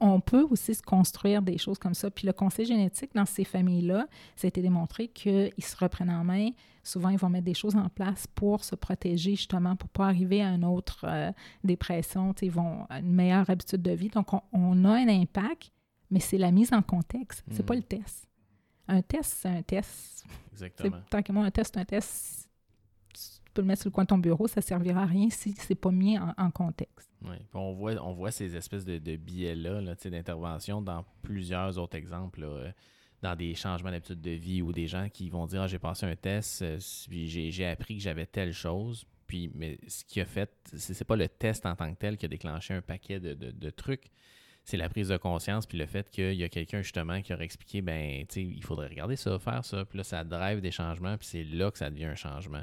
On peut aussi se construire des choses comme ça. Puis le conseil génétique dans ces familles-là, ça a été démontré qu'ils se reprennent en main. Souvent, ils vont mettre des choses en place pour se protéger, justement, pour pas arriver à une autre euh, dépression. Ils vont une meilleure habitude de vie. Donc, on, a un impact, mais c'est la mise en contexte. C'est pas hmm. le test. Un test, c'est un test. Exactement. Tant que moi, un test, un test tu peux le mettre sur le coin de ton bureau, ça ne servira à rien si ce n'est pas mis en, contexte. Oui, on voit, ces espèces de, de biais-là d'intervention dans plusieurs autres exemples. Euh, dans des changements d'habitude de vie ou des gens qui vont dire ah, j'ai passé un test, euh, j'ai appris que j'avais telle chose. Puis, mais ce qui a fait, c'est pas le test en tant que tel qui a déclenché un paquet de, de, trucs. C'est la prise de conscience, puis le fait qu'il y a quelqu'un justement qui aurait expliqué, ben, tu sais, il faudrait regarder ça, faire ça, puis là, ça drive des changements, puis c'est là que ça devient un changement.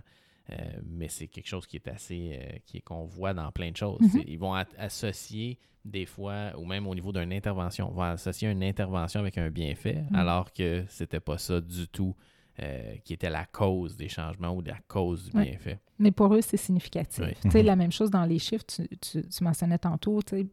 Euh, mais c'est quelque chose qui est assez, euh, qui est qu'on voit dans plein de choses. Mhm. Ils vont associer des fois, ou même au niveau d'une intervention, vont associer une intervention avec un bienfait, mhm. alors que c'était pas ça du tout. Euh, qui était la cause des changements ou la cause du bienfait. Mais pour eux, c'est significatif. Tu sais, la même chose dans les chiffres, tu, tu, tu mentionnais tantôt, tu sais,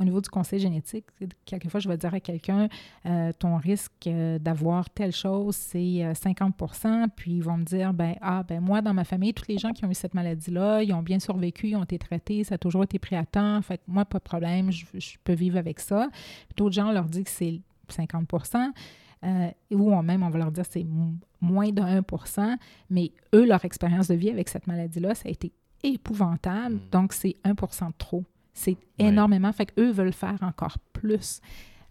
au niveau du conseil génétique, quelquefois, je vais dire à quelqu'un, euh, ton risque euh, d'avoir telle chose, c'est 50% euh, puis ils vont me dire, ben ah, ben moi, dans ma famille, tous les gens qui ont eu cette maladie-là, ils ont bien survécu, ils ont été traités, ça a toujours été pris à temps, fait moi, pas de problème, je, peux vivre avec ça. D'autres gens leur disent que c'est 50 ou même on va leur dire c'est moins de 1% mais eux, leur expérience de vie avec cette maladie-là, ça a été épouvantable, mm. donc c'est 1 de trop. C'est énormément. Fait qu'eux veulent faire encore plus.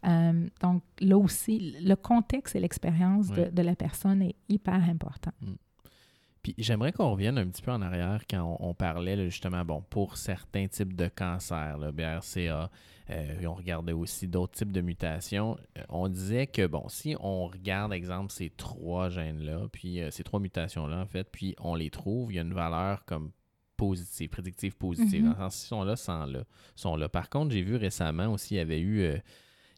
Euh, donc, là aussi, le contexte et l'expérience de, la personne est hyper important. Mm. Puis j'aimerais qu'on revienne un petit peu en arrière quand on, parlait justement, bon, pour certains types de cancers, le BRCA, euh, on regardait aussi d'autres types de mutations. Euh, on disait que, bon, si on regarde, exemple, ces trois gènes-là, puis ces trois mutations-là, en fait, puis on les trouve, il y a une valeur comme positive, prédictive positive. Dans le sens, sont là, sont là. Sont là. Par contre, j'ai vu récemment aussi, il y avait eu, euh,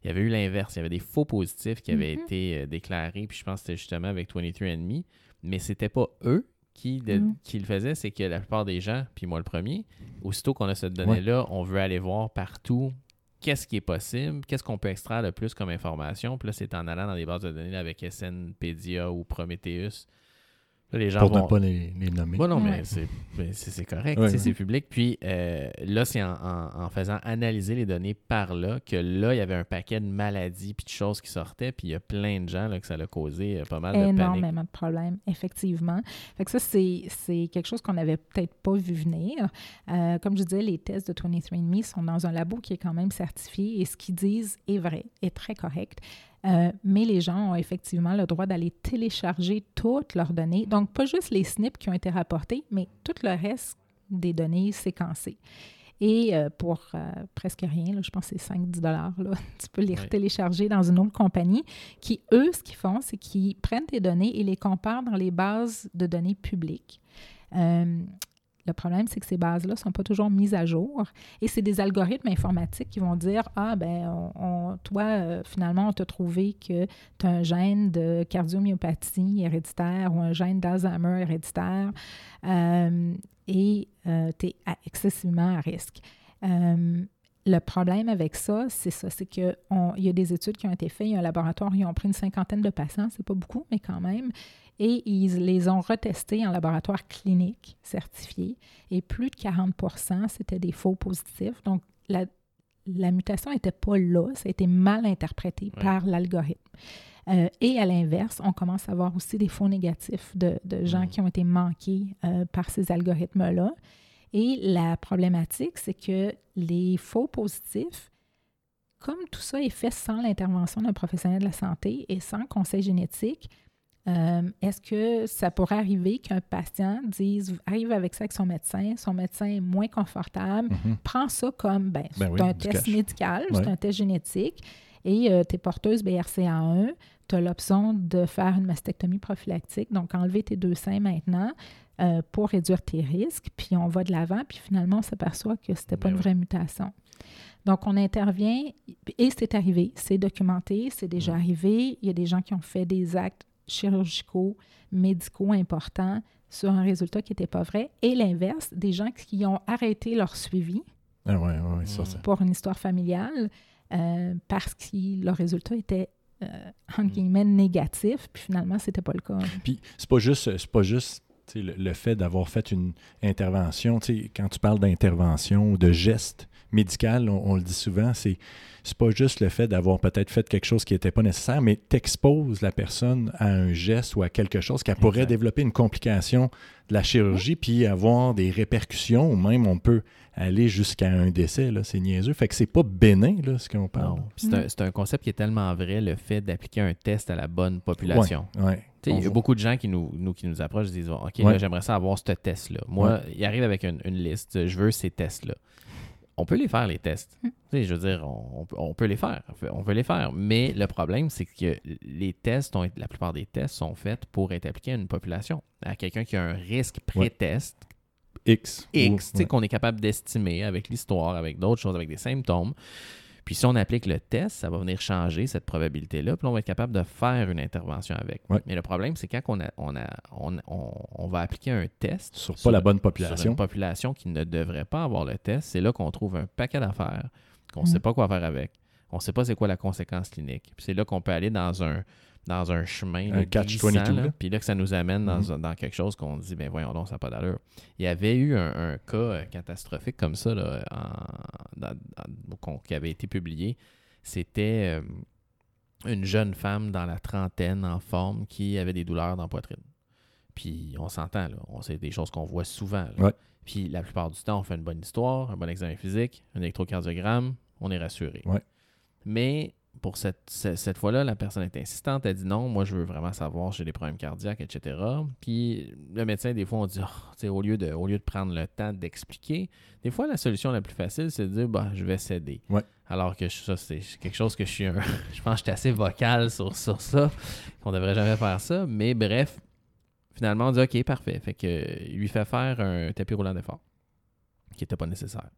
il y avait eu l'inverse. Il y avait des faux positifs qui avaient mm-hmm. été euh, déclarés, puis je pense que c'était justement avec 23andMe, mais c'était pas eux qui, mm. qui le faisaient, c'est que la plupart des gens, puis moi le premier, aussitôt qu'on a cette donnée-là, on veut aller voir partout qu'est-ce qui est possible, qu'est-ce qu'on peut extraire le plus comme information. Puis là, c'est en allant dans des bases de données avec SNpedia ou Prometheus les gens Pour ne pas les, nommer. non, mais c'est correct, c'est public. Puis euh, là, c'est en, faisant analyser les données par là que là, il y avait un paquet de maladies puis de choses qui sortaient. Puis il y a plein de gens là, que ça a causé euh, pas mal de panique. Énormément de problèmes, effectivement. Fait que ça, c'est quelque chose qu'on n'avait peut-être pas vu venir. Euh, comme je disais, les tests de 23andMe sont dans un labo qui est quand même certifié et ce qu'ils disent est vrai, est très correct. Euh, mais les gens ont effectivement le droit d'aller télécharger toutes leurs données. Donc, pas juste les SNP qui ont été rapportés, mais tout le reste des données séquencées. Et euh, pour euh, presque rien, je pense que c'est 5-10 dollars, tu peux les télécharger dans une autre compagnie qui, eux, ce qu'ils font, c'est qu'ils prennent tes données et les comparent dans les bases de données publiques le problème, c'est que ces bases-là ne sont pas toujours mises à jour. Et c'est des algorithmes informatiques qui vont dire Ah, ben, toi, euh, finalement, on t'a trouvé que tu as un gène de cardiomyopathie héréditaire ou un gène d'Alzheimer héréditaire euh, et tu es excessivement à risque. le problème avec ça, c'est ça, c'est qu'il y a des études qui ont été faites, il y a un laboratoire, ils ont pris une cinquantaine de patients, c'est pas beaucoup, mais quand même, et ils les ont retestés en laboratoire clinique certifié et plus de 40% c'était des faux positifs. Donc, la, mutation n'était pas là, ça a été mal interprété par l'algorithme. Euh, et à l'inverse, on commence à avoir aussi des faux négatifs de, gens qui ont été manqués euh, par ces algorithmes-là. Et la problématique, c'est que les faux positifs, comme tout ça est fait sans l'intervention d'un professionnel de la santé et sans conseil génétique, euh, est-ce que ça pourrait arriver qu'un patient dise, arrive avec ça avec son médecin, son médecin est moins confortable, mhm. prend ça comme, ben, ben c'est un test médical, c'est un test génétique, et euh, tu es porteuse BRCA1, tu as l'option de faire une mastectomie prophylactique, donc enlever tes deux seins maintenant euh, pour réduire tes risques, puis on va de l'avant, puis finalement on s'aperçoit que c'était pas ben une vraie mutation. Donc, on intervient et c'est arrivé, c'est documenté, c'est déjà arrivé. Il y a des gens qui ont fait des actes chirurgicaux, médicaux importants sur un résultat qui n'était pas vrai. Et l'inverse, des gens qui ont arrêté leur suivi ah pour une histoire familiale euh, parce que le résultat était euh, en mm. guillemets négatif, puis finalement, c'était pas le cas. Puis c'est pas juste, c'est pas juste le, le, fait d'avoir fait une intervention. Quand tu parles d'intervention ou de geste, médical, on, le dit souvent, c'est c'est pas juste le fait d'avoir peut-être fait quelque chose qui n'était pas nécessaire, mais t'exposes la personne à un geste ou à quelque chose qui pourrait développer une complication de la chirurgie, puis avoir des répercussions, ou même on peut aller jusqu'à un décès. C'est niaiseux. Fait que c'est pas bénin, là, ce qu'on parle. C'est un, concept qui est tellement vrai, le fait d'appliquer un test à la bonne population. Il y a beaucoup de gens qui nous, nous, qui nous approchent et disent OK, j'aimerais ça avoir ce test-là. Moi, il arrive avec une, une liste, je veux ces tests-là on peut les faire, les tests. Hmm. je veux dire, on, peut les faire. On peut les faire. Mais le problème, c'est que les tests, ont, la plupart des tests sont faits pour être appliqués à une population, à quelqu'un qui a un risque pré-test. X. X, qu'on est capable d'estimer avec l'histoire, avec d'autres choses, avec des symptômes. Puis si on applique le test, ça va venir changer cette probabilité-là, puis on va être capable de faire une intervention avec. Mais le problème, c'est quand on, a, on, a, on, va appliquer un test sur, pas la bonne population. Sur une population qui ne devrait pas avoir le test, c'est là qu'on trouve un paquet d'affaires qu'on ne sait mm. pas quoi faire avec. On ne sait pas c'est quoi la conséquence clinique. Puis c'est là qu'on peut aller dans un dans un chemin un catch puis là que ça nous amène dans, mm-hmm. dans quelque chose qu'on dit ben voyons donc ça n'a pas d'allure. Il y avait eu un, cas euh, catastrophique comme ça là, qui avait été publié. C'était euh, une jeune femme dans la trentaine en forme qui avait des douleurs dans la poitrine. Puis on s'entend là, on sait des choses qu'on voit souvent. Puis la plupart du temps, on fait une bonne histoire, un bon examen physique, un électrocardiogramme, on est rassuré. Mais pour cette, cette, fois-là, la personne est insistante. Elle dit non, moi, je veux vraiment savoir, j'ai des problèmes cardiaques, etc. Puis le médecin, des fois, on dit, oh, au, lieu de, au lieu de prendre le temps d'expliquer, des fois, la solution la plus facile, c'est de dire, bah, je vais céder. Alors que ça, c'est quelque chose que je suis un. je pense que je suis assez vocal sur, sur ça, qu'on devrait jamais faire ça. Mais bref, finalement, on dit, OK, parfait. Fait que, il lui fait faire un tapis roulant d'effort qui n'était pas nécessaire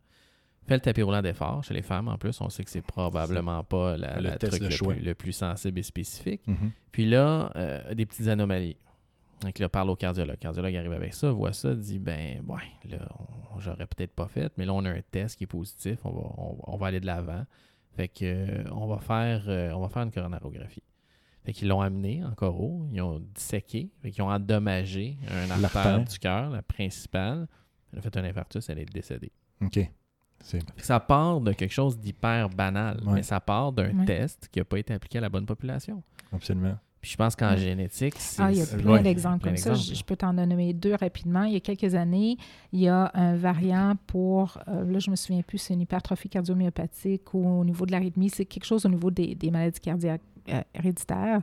fait le tapis roulant d'effort chez les femmes en plus. On sait que c'est probablement pas le, truc le, plus, sensible et spécifique. Mm-hmm. Puis là, euh, des petites anomalies. Donc là, parle au cardiologue. Le cardiologue arrive avec ça, voit ça, dit ben, ouais, là, j'aurais peut-être pas fait, mais là, on a un test qui est positif, on va, on, va aller de l'avant. Fait que euh, on va faire euh, on va faire une coronarographie. Fait qu'ils l'ont amené en coro, ils ont disséqué, fait qu'ils ont endommagé un artère du cœur, la principale. Elle a fait un infarctus, elle est décédée. OK. Ça part de quelque chose d'hyper banal, mais ça part d'un test qui n'a pas été appliqué à la bonne population. Absolument. Puis je pense qu'en génétique, c'est. Ah, il y a plein d'exemples comme ça. Je, peux t'en nommer deux rapidement. Il y a quelques années, il y a un variant pour. Euh, là, je me souviens plus, c'est une hypertrophie cardiomyopathique ou au niveau de l'arythmie. C'est quelque chose au niveau des, maladies cardiaques euh, héréditaires.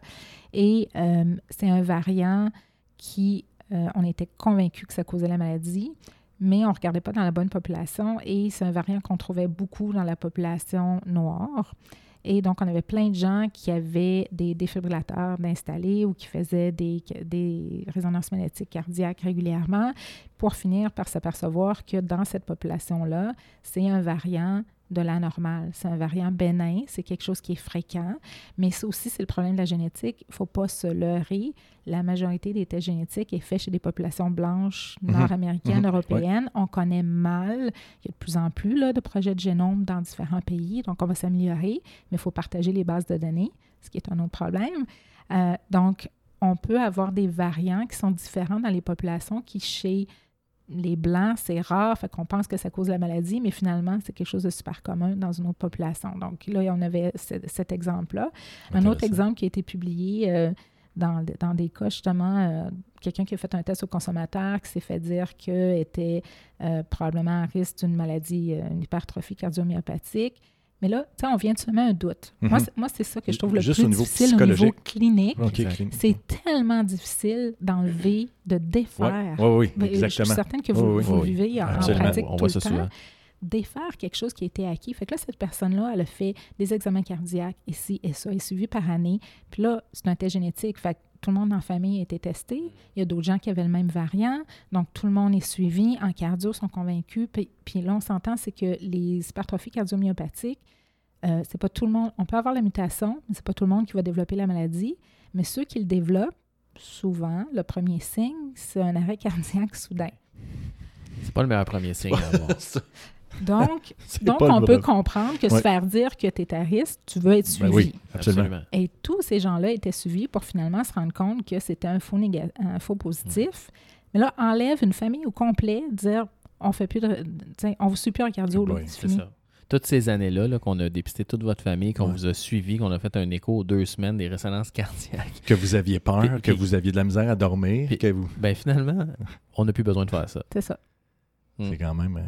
Et euh, c'est un variant qui. on était convaincu que ça causait la maladie mais on ne regardait pas dans la bonne population et c'est un variant qu'on trouvait beaucoup dans la population noire. Et donc, on avait plein de gens qui avaient des défibrillateurs d'installer ou qui faisaient des, des résonances magnétiques cardiaques régulièrement pour finir par s'apercevoir que dans cette population-là, c'est un variant de la normale. C'est un variant bénin, c'est quelque chose qui est fréquent, mais aussi, c'est le problème de la génétique. Il ne faut pas se leurrer. La majorité des tests génétiques est faite chez des populations blanches, Mhm. nord-américaines, Mhm. européennes. On connaît mal. Il y a de plus en plus là, de projets de génome dans différents pays, donc on va s'améliorer, mais il faut partager les bases de données, ce qui est un autre problème. Euh, donc, on peut avoir des variants qui sont différents dans les populations qui, chez les Blancs, c'est rare, fait qu'on pense que ça cause la maladie, mais finalement, c'est quelque chose de super commun dans une autre population. Donc là, on avait ce- cet exemple-là. Un autre exemple qui a été publié euh, dans, dans des cas, justement, euh, quelqu'un qui a fait un test au consommateur qui s'est fait dire qu'il était euh, probablement à risque d'une maladie, une hypertrophie cardiomyopathique. Mais là, tu sais, on vient de semer un doute. Moi, Mhm. c'est- Moi, c'est ça que je trouve le Juste plus au difficile au niveau clinique. C'est tellement difficile d'enlever, de défaire. ouais, oui, Mais Je suis exactement. certaine que Oui, vous, oui, vous oui. vivez en, pratique on tout voit le ça temps. souvent. Défaire quelque chose qui a été acquis. Fait que là, cette personne-là, elle a fait des examens cardiaques ici et ça, est suivie par année. Puis là, c'est un test génétique. Fait que tout le monde en famille a été testé. Il y a d'autres gens qui avaient le même variant. Donc, tout le monde est suivi. En cardio, sont convaincus. Puis, puis là, on s'entend, c'est que les hypertrophies cardiomyopathiques, euh, c'est pas tout le monde. On peut avoir la mutation, mais c'est pas tout le monde qui va développer la maladie. Mais ceux qui le développent, souvent, le premier signe, c'est un arrêt cardiaque soudain. C'est pas le meilleur premier signe à avoir. Donc, donc on peut comprendre que se faire dire que tu es à risque, tu veux être Ben suivi. oui, absolument. Et tous ces gens-là étaient suivis pour finalement se rendre compte que c'était un faux, néga- un faux positif. Mais là, enlève une famille au complet, dire on fait plus de. t'sais, On vous suit plus en cardio, là, Oui, c'est ça. Toutes ces années-là là, qu'on a dépisté toute votre famille, qu'on Ouais. vous a suivi, qu'on a fait un écho aux deux semaines des résonances cardiaques. Que vous aviez peur, Puis- que puis- vous aviez de la misère à dormir, Puis- que vous... Ben finalement, on n'a plus besoin de faire ça. C'est ça. Mm. C'est quand même... euh,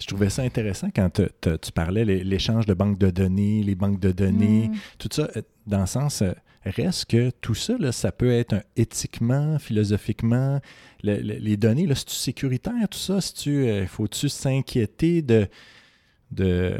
Je trouvais ça intéressant quand te- te- tu parlais l'é- l'échange de banques de données, les banques de données, Mm. tout ça, euh, dans le sens, euh, reste que tout ça, là, ça peut être un- éthiquement, philosophiquement, le- le- les données, là, c'est-tu sécuritaire, tout ça? C'est-tu, euh, faut-tu s'inquiéter de, de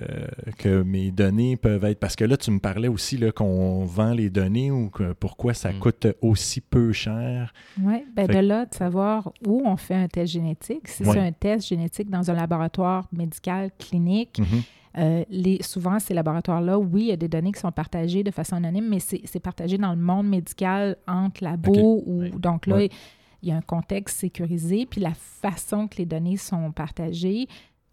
que mes données peuvent être... Parce que là, tu me parlais aussi là, qu'on vend les données ou que pourquoi ça Mm. coûte aussi peu cher. Oui, ben Fait de là, de savoir où on fait un test génétique. Si Ouais. c'est un test génétique dans un laboratoire médical clinique, Mhm. Euh, les, souvent, ces laboratoires-là, oui, il y a des données qui sont partagées de façon anonyme, mais c'est c'est partagé dans le monde médical entre labos. Ou, Oui. Donc là, il y a un contexte sécurisé, puis la façon que les données sont partagées,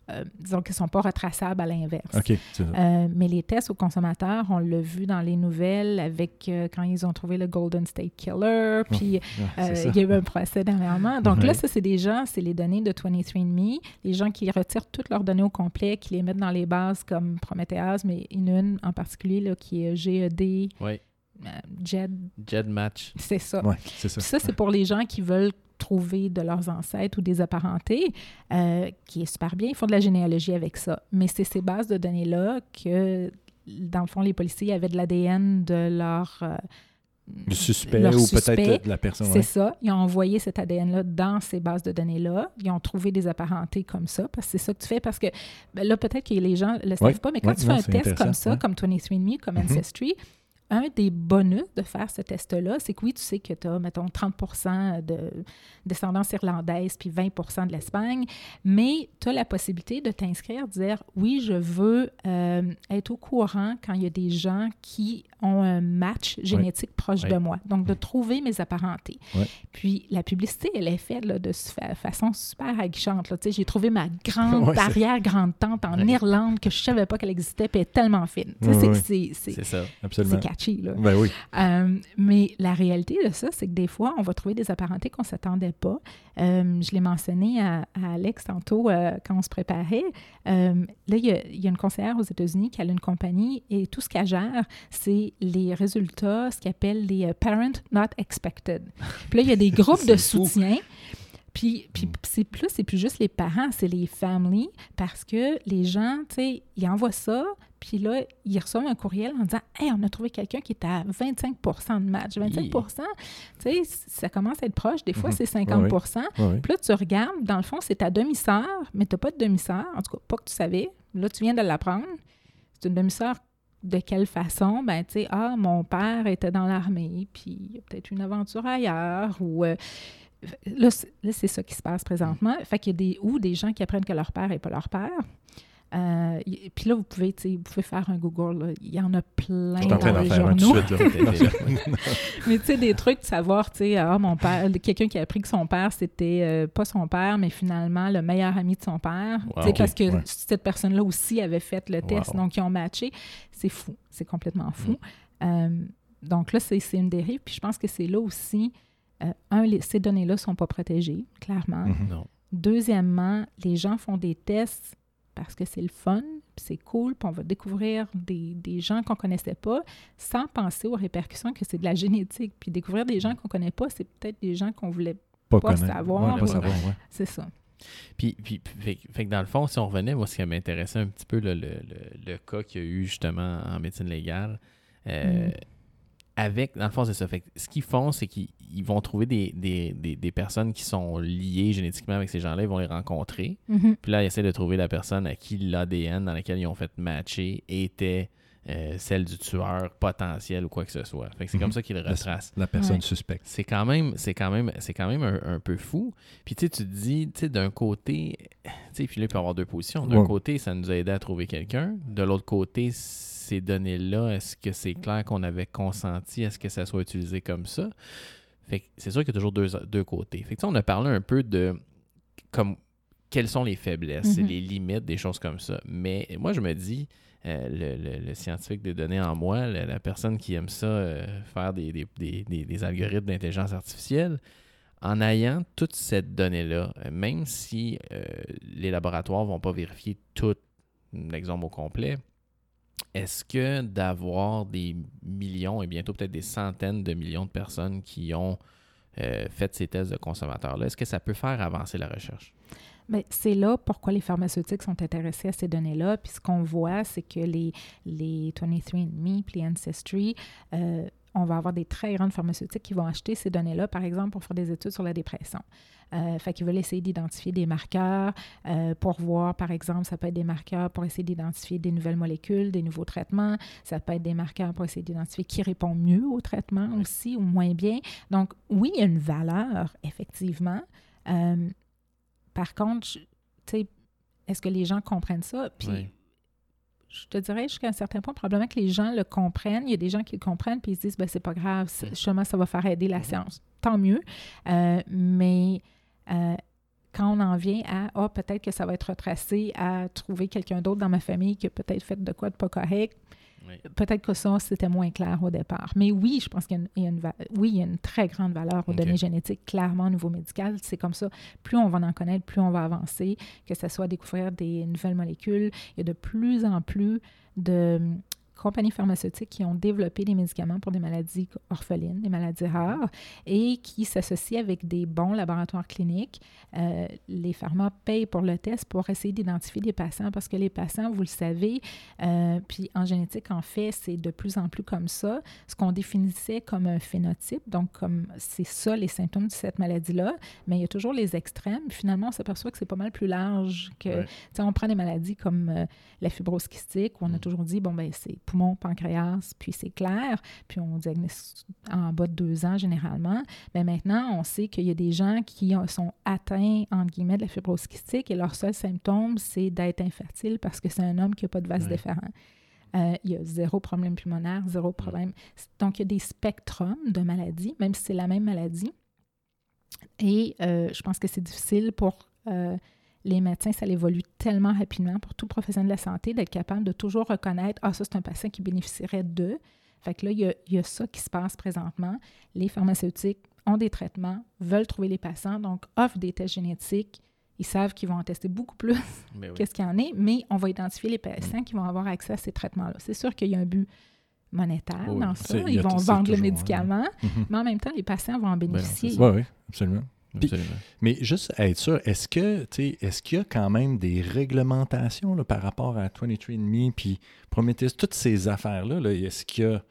euh, disons qu'elles ne sont pas retraçables à l'inverse. OK, c'est ça. Euh, mais les tests aux consommateurs, on l'a vu dans les nouvelles avec euh, quand ils ont trouvé le Golden State Killer, puis euh, c'est ça. il y a eu un procès dernièrement. Donc là, ça, c'est des gens, c'est les données de 23andMe, les gens qui retirent toutes leurs données au complet, qui les mettent dans les bases comme Prometheus, mais une en particulier là, qui est GED, Oui. JED, Jet Match. c'est ça. Ouais, c'est ça. Puis ça, c'est pour les gens qui veulent trouver de leurs ancêtres ou des apparentés, euh, qui est super bien. Ils font de la généalogie avec ça. Mais c'est ces bases de données-là que, dans le fond, les policiers avaient de l'ADN de leur... euh, Du suspect leur ou peut-être de la personne. C'est ouais. ça. Ils ont envoyé cet ADN-là dans ces bases de données-là. Ils ont trouvé des apparentés comme ça, parce que c'est ça que tu fais. Parce que ben là, peut-être que les gens ne le savent Ouais, pas, mais quand ouais, tu non, fais un test comme ça, comme 23andMe, comme Mhm. Ancestry, un des bonus de faire ce test-là, c'est que oui, tu sais que tu as, mettons, 30% de descendance irlandaise puis 20% de l'Espagne, mais tu as la possibilité de t'inscrire, de dire oui, je veux euh, être au courant quand il y a des gens qui ont un match génétique proche de moi. Donc, de trouver mes apparentés. Puis, la publicité, elle est faite là, de fa- façon super aguichante. là. Tu sais, J'ai trouvé ma grande Ouais, c'est- arrière-grande-tante en. Irlande que je savais pas qu'elle existait, puis elle est tellement fine. C'est ça. Absolument. Là. Ben oui. Euh, mais la réalité de ça, c'est que des fois, on va trouver des apparentés qu'on ne s'attendait pas. Euh, je l'ai mentionné à, à Alex tantôt euh, quand on se préparait. Là, il y, a, il y a une conseillère aux États-Unis qui a une compagnie et tout ce qu'elle gère, c'est les résultats, ce qu'elle appelle les euh, Parent Not Expected. Puis là, il y a des groupes de fou. Puis, puis c'est plus, c'est plus juste les parents, c'est les familles, parce que les gens, tu sais, ils envoient ça, puis là, ils reçoivent un courriel en disant Hey, on a trouvé quelqu'un qui est à 25% de match. 25% tu sais, ça commence à être proche. Des fois, Mhm. c'est 50 Ouais, ouais. Puis là, tu regardes, dans le fond, c'est ta demi-sœur, mais tu n'as pas de demi-sœur. En tout cas, pas que tu savais. Là, tu viens de l'apprendre. C'est une demi-sœur de quelle façon? Ben, tu sais, ah, mon père était dans l'armée, puis il y a peut-être une aventure ailleurs, ou... euh, là, c'est ça qui se passe présentement. Fait qu'il y a des... Ou des gens qui apprennent que leur père n'est pas leur père. Euh, y- puis là, vous pouvez, vous pouvez faire un Google. Il y en a plein Je suis en train dans d'en les faire un tout journaux. de suite. Là. Mais tu sais, des trucs de savoir, tu sais, ah, mon père, quelqu'un qui a appris que son père, c'était euh, pas son père, mais finalement le meilleur ami de son père. Wow. Tu sais, Ok, parce que ouais. cette personne-là aussi avait fait le test, Wow. donc ils ont matché. C'est fou. C'est complètement fou. Mm. Euh, donc là, c'est c'est une dérive. Puis je pense que c'est là aussi, euh, un, les- ces données-là sont pas protégées, clairement. Mhm. Non. Deuxièmement, les gens font des tests parce que c'est le fun, puis c'est cool, puis on va découvrir des, des gens qu'on connaissait pas sans penser aux répercussions que c'est de la génétique. Puis découvrir des gens qu'on connaît pas, c'est peut-être des gens qu'on voulait... Pas, Pas connaître. savoir, Ouais, pas ou- savoir, ouais. C'est ça. Puis, puis, puis- fait, fait que dans le fond, si on revenait, moi, ce qui m'intéressait un petit peu, là, le, le, le cas qu'il y a eu justement en médecine légale, euh, Mm. Avec, dans le fond, c'est ça. Fait que ce qu'ils font, c'est qu'ils ils vont trouver des, des, des, des personnes qui sont liées génétiquement avec ces gens-là, ils vont les rencontrer. Mhm. Puis là, ils essaient de trouver la personne à qui l'ADN dans laquelle ils ont fait matcher était euh, celle du tueur potentiel ou quoi que ce soit. Fait que c'est Mhm. comme ça qu'ils le retracent. La personne Ouais. suspecte. C'est quand même, c'est quand même, c'est quand même un, un peu fou. Puis tu sais, tu te dis, tu sais, d'un côté, tu sais, puis là, il peut y avoir deux positions. D'un Ouais. côté, ça nous a aidé à trouver quelqu'un. De l'autre côté, ces données-là, est-ce que c'est clair qu'on avait consenti à ce que ça soit utilisé comme ça? Fait que c'est sûr qu'il y a toujours deux, deux côtés. Fait que on a parlé un peu de comme quelles sont les faiblesses, Mhm. les limites, des choses comme ça. Mais moi, je me dis, euh, le, le- le scientifique des données en moi, la, la personne qui aime ça, euh, faire des, des- des- des- des algorithmes d'intelligence artificielle, en ayant toute cette donnée-là, euh, même si euh, les laboratoires ne vont pas vérifier tout l'exemple au complet, est-ce que d'avoir des millions et bientôt peut-être des centaines de millions de personnes qui ont euh, fait ces tests de consommateurs-là, est-ce que ça peut faire avancer la recherche? Mais c'est là pourquoi les pharmaceutiques sont intéressés à ces données-là. Puis ce qu'on voit, c'est que les, les 23andMe puis Ancestry, euh, on va avoir des très grandes pharmaceutiques qui vont acheter ces données-là, par exemple, pour faire des études sur la dépression. Euh, fait qu'ils veulent essayer d'identifier des marqueurs euh, pour voir, par exemple, ça peut être des marqueurs pour essayer d'identifier des nouvelles molécules, des nouveaux traitements. Ça peut être des marqueurs pour essayer d'identifier qui répond mieux au traitement aussi ou moins bien. Donc, oui, il y a une valeur, effectivement. Euh, par contre, tu sais, est-ce que les gens comprennent ça? Puis, Oui. Je te dirais jusqu'à un certain point, probablement que les gens le comprennent. Il y a des gens qui le comprennent puis ils se disent, ben, c'est pas grave, Mm. justement, ça va faire aider la Mhm. science. Tant mieux. Euh, mais euh, quand on en vient à, ah, peut-être que ça va être retracé à trouver quelqu'un d'autre dans ma famille qui a peut-être fait de quoi de pas correct, Oui. peut-être que ça, c'était moins clair au départ. Mais oui, je pense qu'il y oui, y a une très grande valeur aux données génétiques, clairement au niveau médical. C'est comme ça. Plus on va en connaître, plus on va avancer, que ce soit découvrir des nouvelles molécules. Il y a de plus en plus de compagnies pharmaceutiques qui ont développé des médicaments pour des maladies orphelines, des maladies rares, et qui s'associent avec des bons laboratoires cliniques. Euh, les pharma payent pour le test pour essayer d'identifier des patients parce que les patients, vous le savez, euh, puis en génétique, en fait, c'est de plus en plus comme ça. Ce qu'on définissait comme un phénotype, donc comme c'est ça les symptômes de cette maladie-là, mais il y a toujours les extrêmes. Finalement, on s'aperçoit que c'est pas mal plus large que, Ouais. on prend des maladies comme euh, la fibrose kystique, où on a Mm. toujours dit, bon, ben c'est poumon, pancréas, puis c'est clair, puis on diagnostique en bas de deux ans généralement. Mais maintenant, on sait qu'il y a des gens qui ont- sont atteints, entre guillemets, de la fibrose kystique et leur seul symptôme, c'est d'être infertile parce que c'est un homme qui n'a pas de vase Ouais. déférent. Euh, il y a zéro problème pulmonaire, zéro problème. Donc, il y a des spectrums de maladies, même si c'est la même maladie. Et euh, je pense que c'est difficile pour euh, les médecins, ça évolue tellement rapidement pour tout professionnel de la santé d'être capable de toujours reconnaître Ah, ça, c'est un patient qui bénéficierait de. Fait que là, il y, a, il y a ça qui se passe présentement. Les pharmaceutiques ont des traitements, veulent trouver les patients, donc offrent des tests génétiques. Ils savent qu'ils vont en tester beaucoup plus Mais oui. qu'est-ce qu'il y en est, mais on va identifier les patients qui vont avoir accès à ces traitements-là. C'est sûr qu'il y a un but monétaire Oui, dans ça. Ils a vont vendre le toujours, médicament, Mhm. mais en même temps, les patients vont en non, bénéficier. Oui, oui, absolument. Mais juste à être sûr, est-ce que est-ce qu'il y a quand même des réglementations là, par rapport à 23andMe puis Prometheus, toutes ces affaires-là, là, est-ce qu'il y a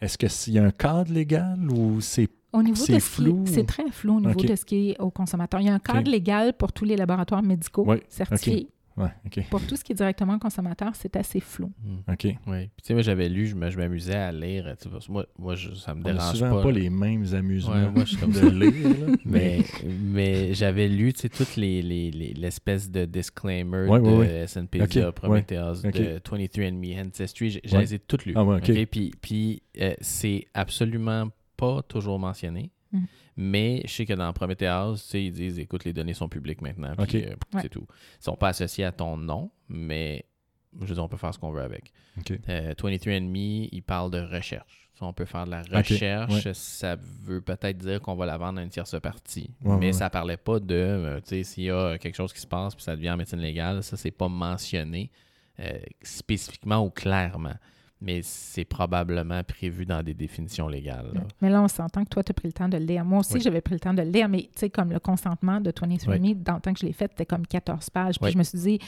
est-ce qu'il y a un cadre légal ou c'est Au niveau de ce flou? c'est très flou au niveau de ce qui est au consommateur. Il y a un cadre légal pour tous les laboratoires médicaux Oui, certifiés. Ouais. Pour tout ce qui est directement consommateur, c'est assez flou. Hmm. OK. Oui. Puis, tu sais, moi, j'avais lu, je m'amusais à lire. tu sais, parce que Moi, moi je- ça me On dérange souvent pas. pas, les mêmes amusements Ouais, moi, je suis comme de lire. là. Mais, mais j'avais lu, tu sais, toutes les, les, les- l'espèce de disclaimer Ouais, de ouais, ouais. S&P, Ok, Prometheus, ouais, de 23andMe, Ancestry. Je, je Ouais. les ai toutes lues. Ah ouais, ok. OK? Puis, puis euh, c'est absolument pas toujours mentionné. Mm. Mais je sais que dans Prometheus, tu sais, ils disent, écoute, les données sont publiques maintenant. Puis, Ok. euh, Ouais. c'est tout. Ils sont pas associés à ton nom, mais je veux dire, on peut faire ce qu'on veut avec. OK. Euh, 23andMe, il parle de recherche. Si on peut faire de la recherche, ça veut peut-être dire qu'on va la vendre à une tierce partie. Ouais, mais ouais, ça parlait pas de, euh, tu sais, s'il y a quelque chose qui se passe puis ça devient en médecine légale, ça, c'est pas mentionné euh, spécifiquement ou clairement. Mais c'est probablement prévu dans des définitions légales. là. Mais là, on s'entend que toi, tu as pris le temps de le lire. Moi aussi, Oui. j'avais pris le temps de le lire, mais tu sais, comme le consentement de 23andMe, dans le temps que je l'ai fait, c'était comme 14 pages. Puis Oui. je me suis dit,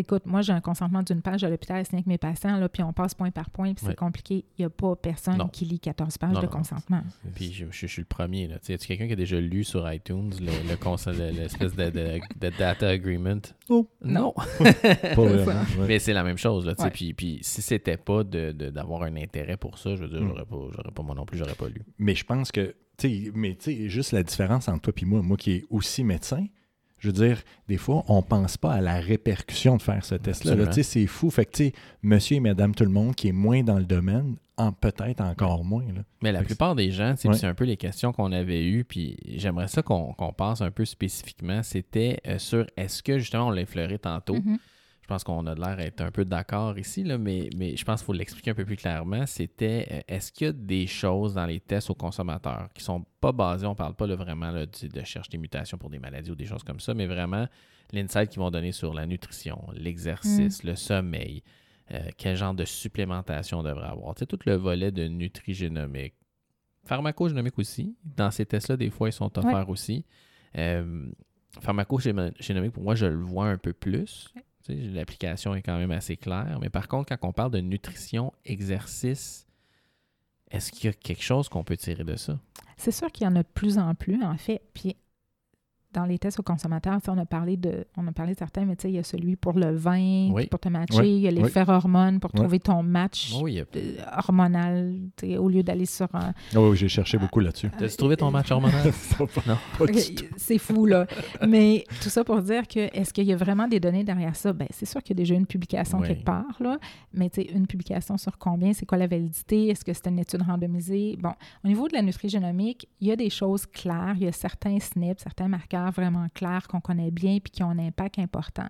écoute, moi, j'ai un consentement d'une page à l'hôpital à signer avec mes patients, là, puis on passe point par point, puis Oui. c'est compliqué. Il n'y a pas personne Non. qui lit 14 pages Non, de non, consentement. Puis je, je- je suis le premier. Là. Y a quelqu'un qui a déjà lu sur iTunes le, le l'espèce de, de- de data agreement? Oh. Non. Pas vraiment. ouais. Mais c'est la même chose. Là, tu sais. Ouais. puis, puis si c'était pas de- de- d'avoir un intérêt pour ça, je veux dire, Mm. j'aurais pas, j'aurais pas moi non plus, j'aurais pas lu. Mais je pense que, tu sais, mais tu sais, juste la différence entre toi et moi, moi qui est aussi médecin, je veux dire, des fois, on pense pas à la répercussion de faire ce test-là. là. Absolument. Tu sais, c'est fou. Fait que, tu sais, monsieur et madame tout le monde qui est moins dans le domaine, en peut-être encore moins. Là. Mais la Fait plupart des gens, Ouais. c'est un peu les questions qu'on avait eues, puis j'aimerais ça qu'on qu'on passe un peu spécifiquement. C'était euh, sur est-ce que, justement, on l'a effleuré tantôt, Mhm. Je pense qu'on a l'air d'être un peu d'accord ici, là, mais, mais je pense qu'il faut l'expliquer un peu plus clairement. C'était euh, est-ce qu'il y a des choses dans les tests aux consommateurs qui sont pas basées, on parle pas là, vraiment là, de chercher des mutations pour des maladies ou des choses comme ça, mais vraiment l'insight qu'ils vont donner sur la nutrition, l'exercice, le sommeil, euh, quel genre de supplémentation on devrait avoir? Tu sais, tout le volet de nutri-génomique. Pharmacogénomique aussi. Dans ces tests-là, des fois, ils sont offerts aussi. Euh, pharmacogénomique, pour moi, je le vois un peu plus. L'application est quand même assez claire. Mais par contre, quand on parle de nutrition, exercice, est-ce qu'il y a quelque chose qu'on peut tirer de ça? C'est sûr qu'il y en a de plus en plus, en fait. Puis dans les tests aux consommateurs, on a parlé de, on a parlé de certains, mais tu sais, il y a celui pour le vin, Oui. pour te matcher, Oui. il y a les Oui. phéromones pour Oui. trouver ton match Oh, euh, hormonal, au lieu d'aller sur un... Oh, oui, j'ai cherché beaucoup là-dessus. T'as-tu trouvé ton match hormonal? non. Pas du tout. C'est fou, là. Mais tout ça pour dire que est-ce qu'il y a vraiment des données derrière ça? Bien, c'est sûr qu'il y a déjà une publication Oui. quelque part, là. Mais tu sais, une publication sur combien? C'est quoi la validité? Est-ce que c'est une étude randomisée? Bon, au niveau de la nutrigénomique, il y a des choses claires. Il y a certains SNP, certains marqueurs vraiment clairs qu'on connaît bien puis qui ont un impact important.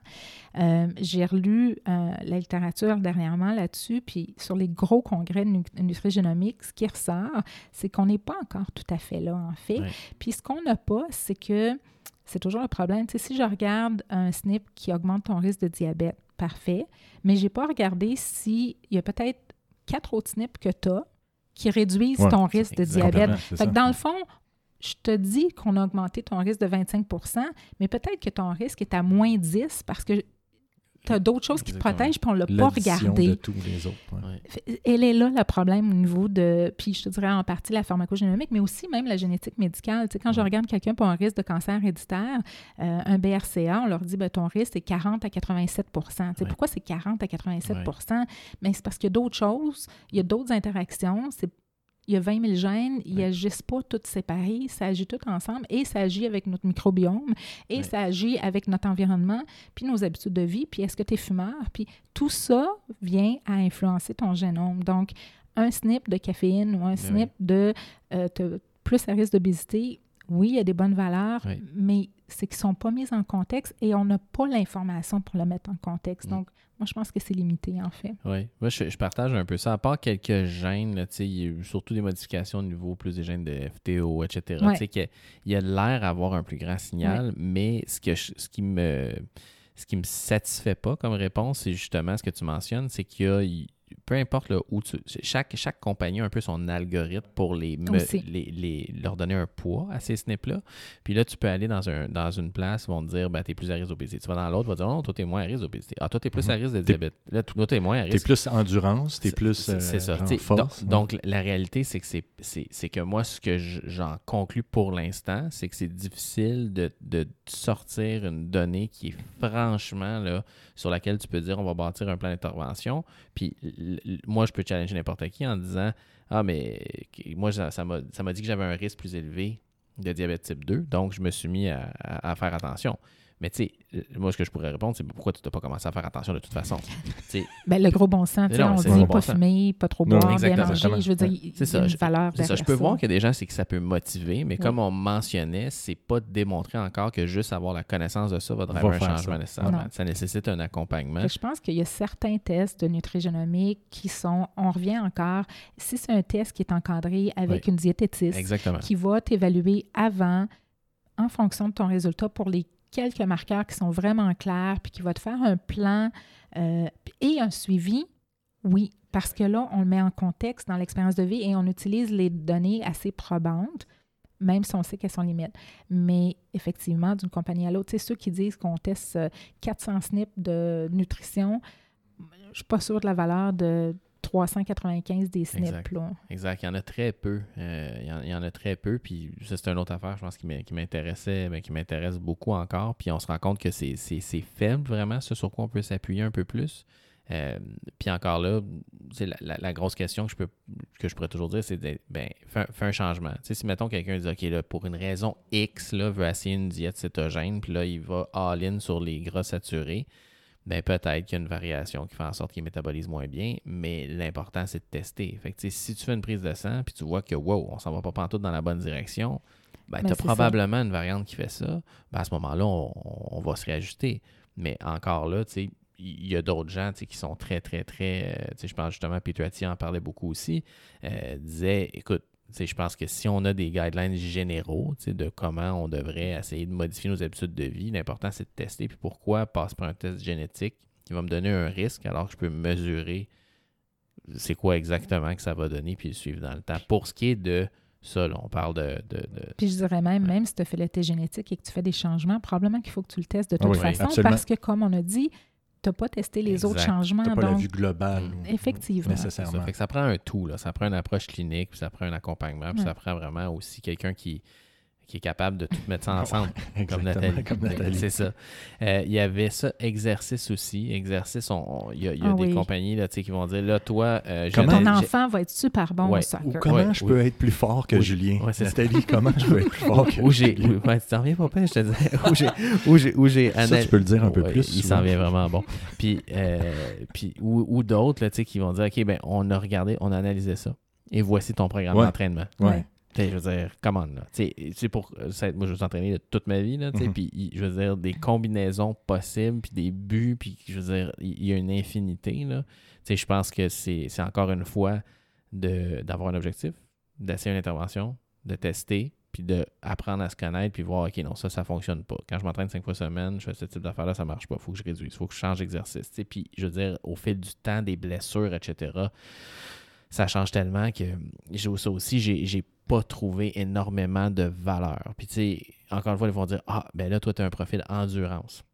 Euh, J'ai relu euh, la littérature dernièrement là-dessus, puis sur les gros congrès de nu- nutrigénomique, ce qui ressort, c'est qu'on n'est pas encore tout à fait là, en fait. Puis ce qu'on n'a pas, c'est que c'est toujours le problème. Tu sais, si je regarde un SNP qui augmente ton risque de diabète, parfait, mais je n'ai pas regardé s'il y a peut-être quatre autres SNP que tu as qui réduisent Ouais, ton risque de diabète. Fait que dans le fond, je te dis qu'on a augmenté ton risque de 25% mais peut-être que ton risque est à moins 10 parce que tu as d'autres choses qui te protègent puis on ne l'a pas L'addition regardé. de tous les autres. ouais. Elle est là le problème au niveau de, puis je te dirais en partie la pharmacogénomique, mais aussi même la génétique médicale. Tu sais, quand je regarde quelqu'un pour un risque de cancer héréditaire, euh, un BRCA, on leur dit ben, ton risque est 40 à 87 Tu sais, Ouais. Pourquoi c'est 40 à 87% Mais c'est parce qu'il y a d'autres choses, il y a d'autres interactions. C'est il y a 20 000 gènes, ils n'agissent pas toutes séparés, ça agit tout ensemble et ça agit avec notre microbiome et ça agit avec notre environnement, puis nos habitudes de vie, puis est-ce que tu es fumeur, puis tout ça vient à influencer ton génome. Donc, un SNP de caféine ou un SNP de euh, plus à risque d'obésité, oui, il y a des bonnes valeurs, mais c'est qu'ils ne sont pas mis en contexte et on n'a pas l'information pour le mettre en contexte. Mm. Donc, moi, je pense que c'est limité, en fait. Oui, moi je, je partage un peu ça. À part quelques gènes, là, il y a eu surtout des modifications au niveau plus des gènes de FTO, etc. Ouais. Qu'il y a l'air d'avoir un plus grand signal, mais ce, que je- ce qui me ce qui me satisfait pas comme réponse, c'est justement ce que tu mentionnes, c'est qu'il y a, il- peu importe là, où tu. Chaque, chaque compagnie a un peu son algorithme pour les, me- les, les- leur donner un poids à ces SNP-là. Puis là, tu peux aller dans, un, dans une place, ils vont te dire, ben, t'es plus à risque d'obésité. Tu vas dans l'autre, ils vont te dire, non, toi, t'es moins à risque d'obésité. Ah, toi, t'es plus Mhm. à risque de T'es- diabète. Là, toi, t'es moins à T'es risque. plus endurance, t'es plus c'est- euh, C'est ça. genre force. donc, ouais. donc, la réalité, c'est que, c'est, c'est, c'est que moi, ce que je- j'en conclus pour l'instant, c'est que c'est difficile de, de sortir une donnée qui est franchement là, sur laquelle tu peux dire on va bâtir un plan d'intervention. Puis moi, je peux challenger n'importe qui en disant Ah, mais moi, ça m'a, dit que j'avais un risque plus élevé de diabète type 2, donc je me suis mis à- à faire attention. Mais tu sais, euh, moi, ce que je pourrais répondre, c'est pourquoi tu n'as pas commencé à faire attention de toute façon? Tu sais, Ben, le gros bon sens, tu sais, Non, on dit bon pas sens. fumer, pas trop Non, boire, bien manger. Je veux dire, C'est ça. une Je- valeur C'est ça. Je derrière peux ça. voir qu'il y a des gens, c'est que ça peut motiver, mais Oui. comme on mentionnait, c'est pas démontré encore que juste avoir la connaissance de ça va driver un changement nécessairement. Ça nécessite un accompagnement. Fait je pense qu'il y a certains tests de nutrigénomique qui sont, on revient encore, si c'est un test qui est encadré avec Oui. une diététiste Exactement. qui va t'évaluer avant, en fonction de ton résultat, pour les quelques marqueurs qui sont vraiment clairs, puis qui va te faire un plan euh, et un suivi, oui, parce que là, on le met en contexte dans l'expérience de vie et on utilise les données assez probantes, même si on sait qu'elles sont limites. Mais effectivement, d'une compagnie à l'autre, c'est ceux qui disent qu'on teste euh, 400 SNP de nutrition, je ne suis pas sûre de la valeur de 395 des SNP. Exact. là. Exact. Il y en a très peu. Euh, il, y en, il y en a très peu. Puis ça, c'est une autre affaire, je pense, qui m'in- qui m'intéressait, ben, qui m'intéresse beaucoup encore. Puis on se rend compte que c'est, faible, vraiment, ce sur quoi on peut s'appuyer un peu plus. Euh, puis encore là, c'est la, la- la grosse question que je, peux, que je pourrais toujours dire, c'est de, ben, fais, un- fais un changement. Si, mettons, quelqu'un dit, OK, là, pour une raison X, là, veut essayer une diète cétogène, puis là, il va all-in sur les gras saturés, ben peut-être qu'il y a une variation qui fait en sorte qu'il métabolise moins bien, mais l'important, c'est de tester. Fait que, si tu fais une prise de sang, puis tu vois que, wow, on s'en va pas pantoute dans la bonne direction, ben, Ben, tu as probablement une variante qui fait ça. Ben, à ce moment-là, on, on va se réajuster. Mais encore là, tu sais, il y a d'autres gens qui sont très, très, très. euh, je pense justement, Peter Attia en parlait beaucoup aussi. euh, disait écoute, je pense que si on a des guidelines généraux de comment on devrait essayer de modifier nos habitudes de vie, l'important c'est de tester. Puis pourquoi passer par un test génétique qui va me donner un risque alors que je peux mesurer c'est quoi exactement que ça va donner puis le suivre dans le temps. Pour ce qui est de ça, là, on parle de. de- de- Puis je dirais même, même si tu as fait le test génétique et que tu fais des changements, probablement qu'il faut que tu le testes de Ah toute oui, façon parce que, comme on a dit, tu n'as pas testé les autres changements. T'as pas la vue globale. Effectivement. Ça. Fait que ça prend un tout, là. ça prend une approche clinique, puis ça prend un accompagnement, puis Ouais. ça prend vraiment aussi quelqu'un qui, qui est capable de tout mettre ça ensemble. Comme Nathalie. comme Nathalie. C'est ça. Euh, Il y avait ça, exercice aussi. Exercice, on- on- il y a, il y a Ah des oui. compagnies là, qui vont dire là, toi, euh, Comment- ton enfant va être super bon Ouais. au soccer. Ou comment Ouais, je oui. peux être plus fort que Oui. Julien? Ouais, c'est ça. Nathalie, comment je peux être plus fort que. Julien? Ouais, tu t'en viens père, je te disais. Où j'ai. Où j'ai. Où j'ai Ça, tu peux le dire un peu Ouais, plus. Il s'en vient vraiment bon. Puis, euh, puis ou, ou d'autres, là, tu sais, qui vont dire OK, ben, on a regardé, on a analysé ça. Et voici ton programme Ouais. d'entraînement. Ouais. Je veux dire, commande, là. Tu sais, c'est pour. ça, moi, je me suis entraîné de toute ma vie, là, tu sais, Mhm. puis je veux dire, des combinaisons possibles, puis des buts, puis je veux dire, il y a une infinité, là. Tu sais, je pense que c'est encore une fois d'avoir un objectif, d'essayer une intervention, de tester, puis d'apprendre à se connaître, puis voir, OK, non, ça, ça fonctionne pas. Quand je m'entraîne cinq fois semaine, je fais ce type d'affaires-là, ça marche pas. Il faut que je réduise, il faut que je change d'exercice. Puis, je veux dire, au fil du temps, des blessures, etc., ça change tellement que j'ai ça aussi, j'ai pas trouvé énormément de valeur. Puis, tu sais, encore une fois, ils vont dire, ah, ben là, toi, tu as un profil endurance.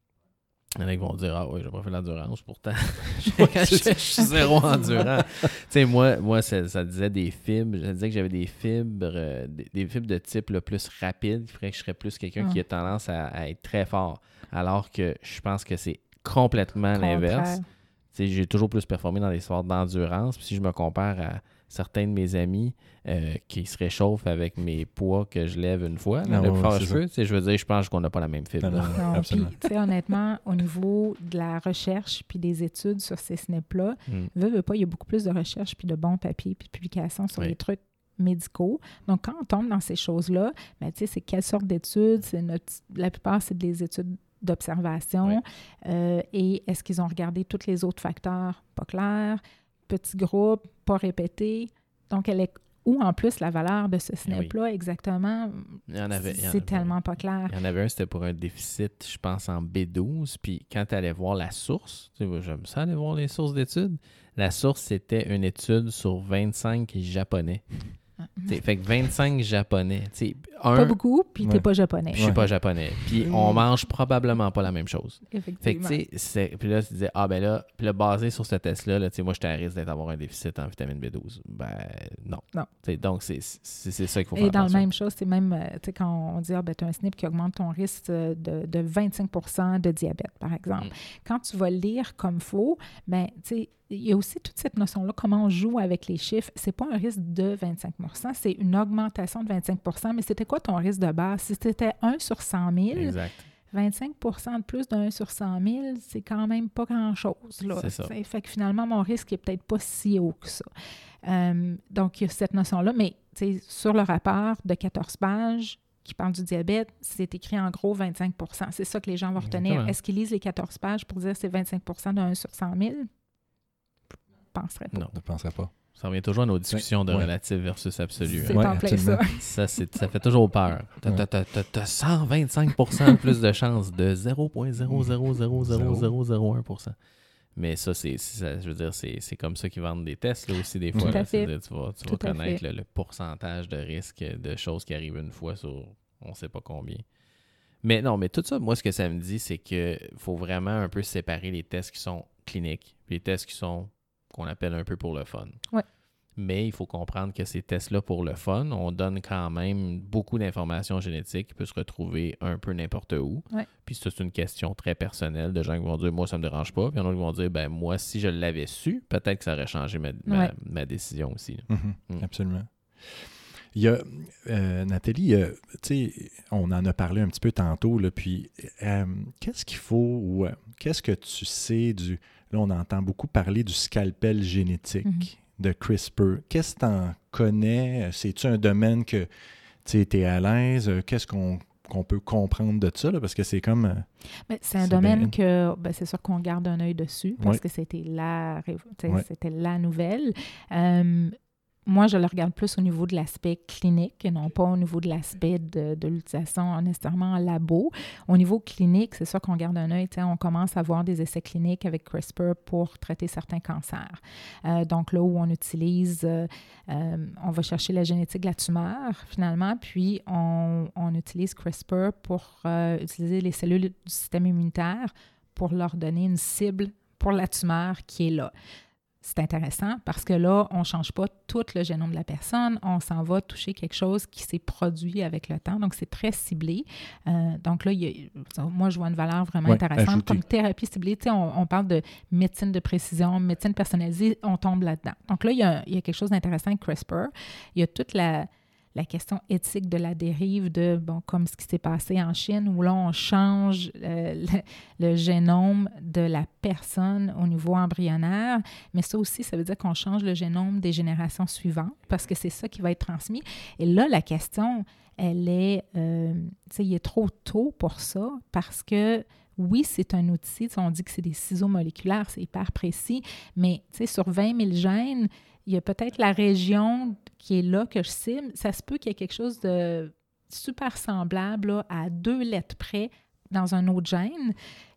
Il y en a qui vont dire, ah oui, j'ai un profil endurance, pourtant, je, suis zéro endurant. tu sais, moi, moi ça, ça disait des fibres, je disais que j'avais des fibres, euh, des, des fibres de type le plus rapide, qui ferait que je serais plus quelqu'un Ah. qui a tendance à, à être très fort. Alors que je pense que c'est complètement l'inverse. Contraire. Tu sais, j'ai toujours plus performé dans des sports d'endurance. Puis si je me compare à certains de mes amis euh, qui se réchauffent avec mes poids que je lève une fois, là, Ah le ouais, plus fort ouais, que c'est je veux dire, je pense qu'on n'a pas la même fibre. Non, non, Non, absolument. honnêtement, au niveau de la recherche puis des études sur ces SNP-là, Mm. veux, veux pas, il y a beaucoup plus de recherche puis de bons papiers puis de publications sur Oui. les trucs médicaux. Donc, quand on tombe dans ces choses-là, ben, tu sais, c'est quelle sorte d'études? C'est notre... La plupart, c'est des études d'observation. Oui. Euh, et est-ce qu'ils ont regardé tous les autres facteurs? Pas clair. Petit groupe, pas répété. Donc, elle est où en plus la valeur de ce oui. SNP-là exactement, Il y en avait. il y en c'est tellement pas clair. Il y en avait un, c'était pour un déficit, je pense, en B12. Puis quand tu allais voir la source, tu sais, j'aime ça aller voir les sources d'études. La source, c'était une étude sur 25 Japonais. Sais, fait que 25 Japonais. Un, Pas beaucoup, puis Ouais. t'es pas japonais. je suis pas japonais. Puis on mange probablement pas la même chose. Fait que, Effectivement. tu sais, c'est- puis là, tu disais, ah ben là, puis là, basé sur ce test-là, là, tu sais, moi, j'étais à risque d'avoir un déficit en vitamine B12. Ben, non. Non. Donc, c'est ça qu'il faut faire Et dans la attention. même chose, c'est même, euh, tu sais, quand on dit, ah, ben, tu as un SNP qui augmente ton risque de, de 25 de diabète, par exemple. Mm. Quand tu vas lire comme faux, ben, tu sais, il y a aussi toute cette notion-là, comment on joue avec les chiffres. C'est pas un risque de 25% c'est une augmentation de 25 mais c'était quoi ton risque de base? Si c'était 1 sur 100 000, Exact. 25% de plus de 1 sur 100 000, c'est quand même pas grand-chose. là. C'est ça. Fait que finalement, mon risque est peut-être pas si haut que ça. Euh, donc, il y a cette notion-là, mais sur le rapport de 14 pages qui parle du diabète, c'est écrit en gros 25% C'est ça que les gens vont retenir. Est-ce qu'ils lisent les 14 pages pour dire c'est 25% de 1 sur 100 000? Je penserais pas. Non. Je ne penserais pas. Ça revient toujours à nos discussions de Ouais. relatif versus absolu. C'est hein. En plein ça. Ça, c'est- ça fait toujours peur. T'as Ouais. t'as- t'as- t'as 125% plus de chances de 0,0000001% Mais ça, c'est, c'est- ça, je veux dire, c'est, c'est comme ça qu'ils vendent des tests là, aussi des fois. Tout à là. fait. C'est-à-dire, Tu vas, tu Tout vas connaître le, le pourcentage de risque de choses qui arrivent une fois sur on sait pas combien. Mais non, mais tout ça, moi, ce que ça me dit, c'est que faut vraiment un peu séparer les tests qui sont cliniques et les tests qui sont qu'on appelle un peu pour le fun. Ouais. Mais il faut comprendre que ces tests-là, pour le fun, on donne quand même beaucoup d'informations génétiques qui peuvent se retrouver un peu n'importe où. Ouais. Puis ça, c'est une question très personnelle de gens qui vont dire Moi, ça me dérange pas. Puis il y en a qui vont dire Ben, moi, si je l'avais su, peut-être que ça aurait changé ma, ma- Ouais. ma décision aussi. Mhm, Mm. Absolument. Il y a, euh, Nathalie, euh, tu sais, on en a parlé un petit peu tantôt, là, puis euh, qu'est-ce qu'il faut ou euh, qu'est-ce que tu sais du... Là, on entend beaucoup parler du scalpel génétique Mhm. de CRISPR. Qu'est-ce que tu en connais? C'est-tu un domaine que tu es à l'aise? Euh, Qu'est-ce qu'on qu'on peut comprendre de ça? là? Parce que c'est comme... euh, C'est un domaine bien. que ben, c'est sûr qu'on garde un œil dessus parce que c'était la, c'était la nouvelle. Euh, moi, je le regarde plus au niveau de l'aspect clinique et non pas au niveau de l'aspect de, de l'utilisation nécessairement en labo. Au niveau clinique, c'est sûr qu'on garde un œil. On commence à voir des essais cliniques avec CRISPR pour traiter certains cancers. Euh, donc là où on utilise, euh, euh, on va chercher la génétique de la tumeur finalement, puis on, utilise CRISPR pour utiliser les cellules du système immunitaire pour leur donner une cible pour la tumeur qui est là. C'est intéressant parce que là, on ne change pas tout le génome de la personne, on s'en va toucher quelque chose qui s'est produit avec le temps, donc c'est très ciblé. Euh, donc là, il y a- moi, je vois une valeur vraiment Ouais, intéressante comme thérapie ciblée. Tu sais, on, on parle de médecine de précision, médecine personnalisée, on tombe là-dedans. Donc là, il y a, il y a quelque chose d'intéressant avec CRISPR. Il y a toute la, la question éthique de la dérive de, bon, comme ce qui s'est passé en Chine, où là, on change euh, le, génome de la personne au niveau embryonnaire, mais ça aussi, ça veut dire qu'on change le génome des générations suivantes, parce que c'est ça qui va être transmis. Et là, la question, elle est, euh, tu sais, il est trop tôt pour ça, parce que oui, c'est un outil. On dit que c'est des ciseaux moléculaires, c'est hyper précis, mais tu sais, sur 20 000 gènes, il y a peut-être la région qui est là que je cible. Ça se peut qu'il y ait quelque chose de super semblable là, à deux lettres près dans un autre gène.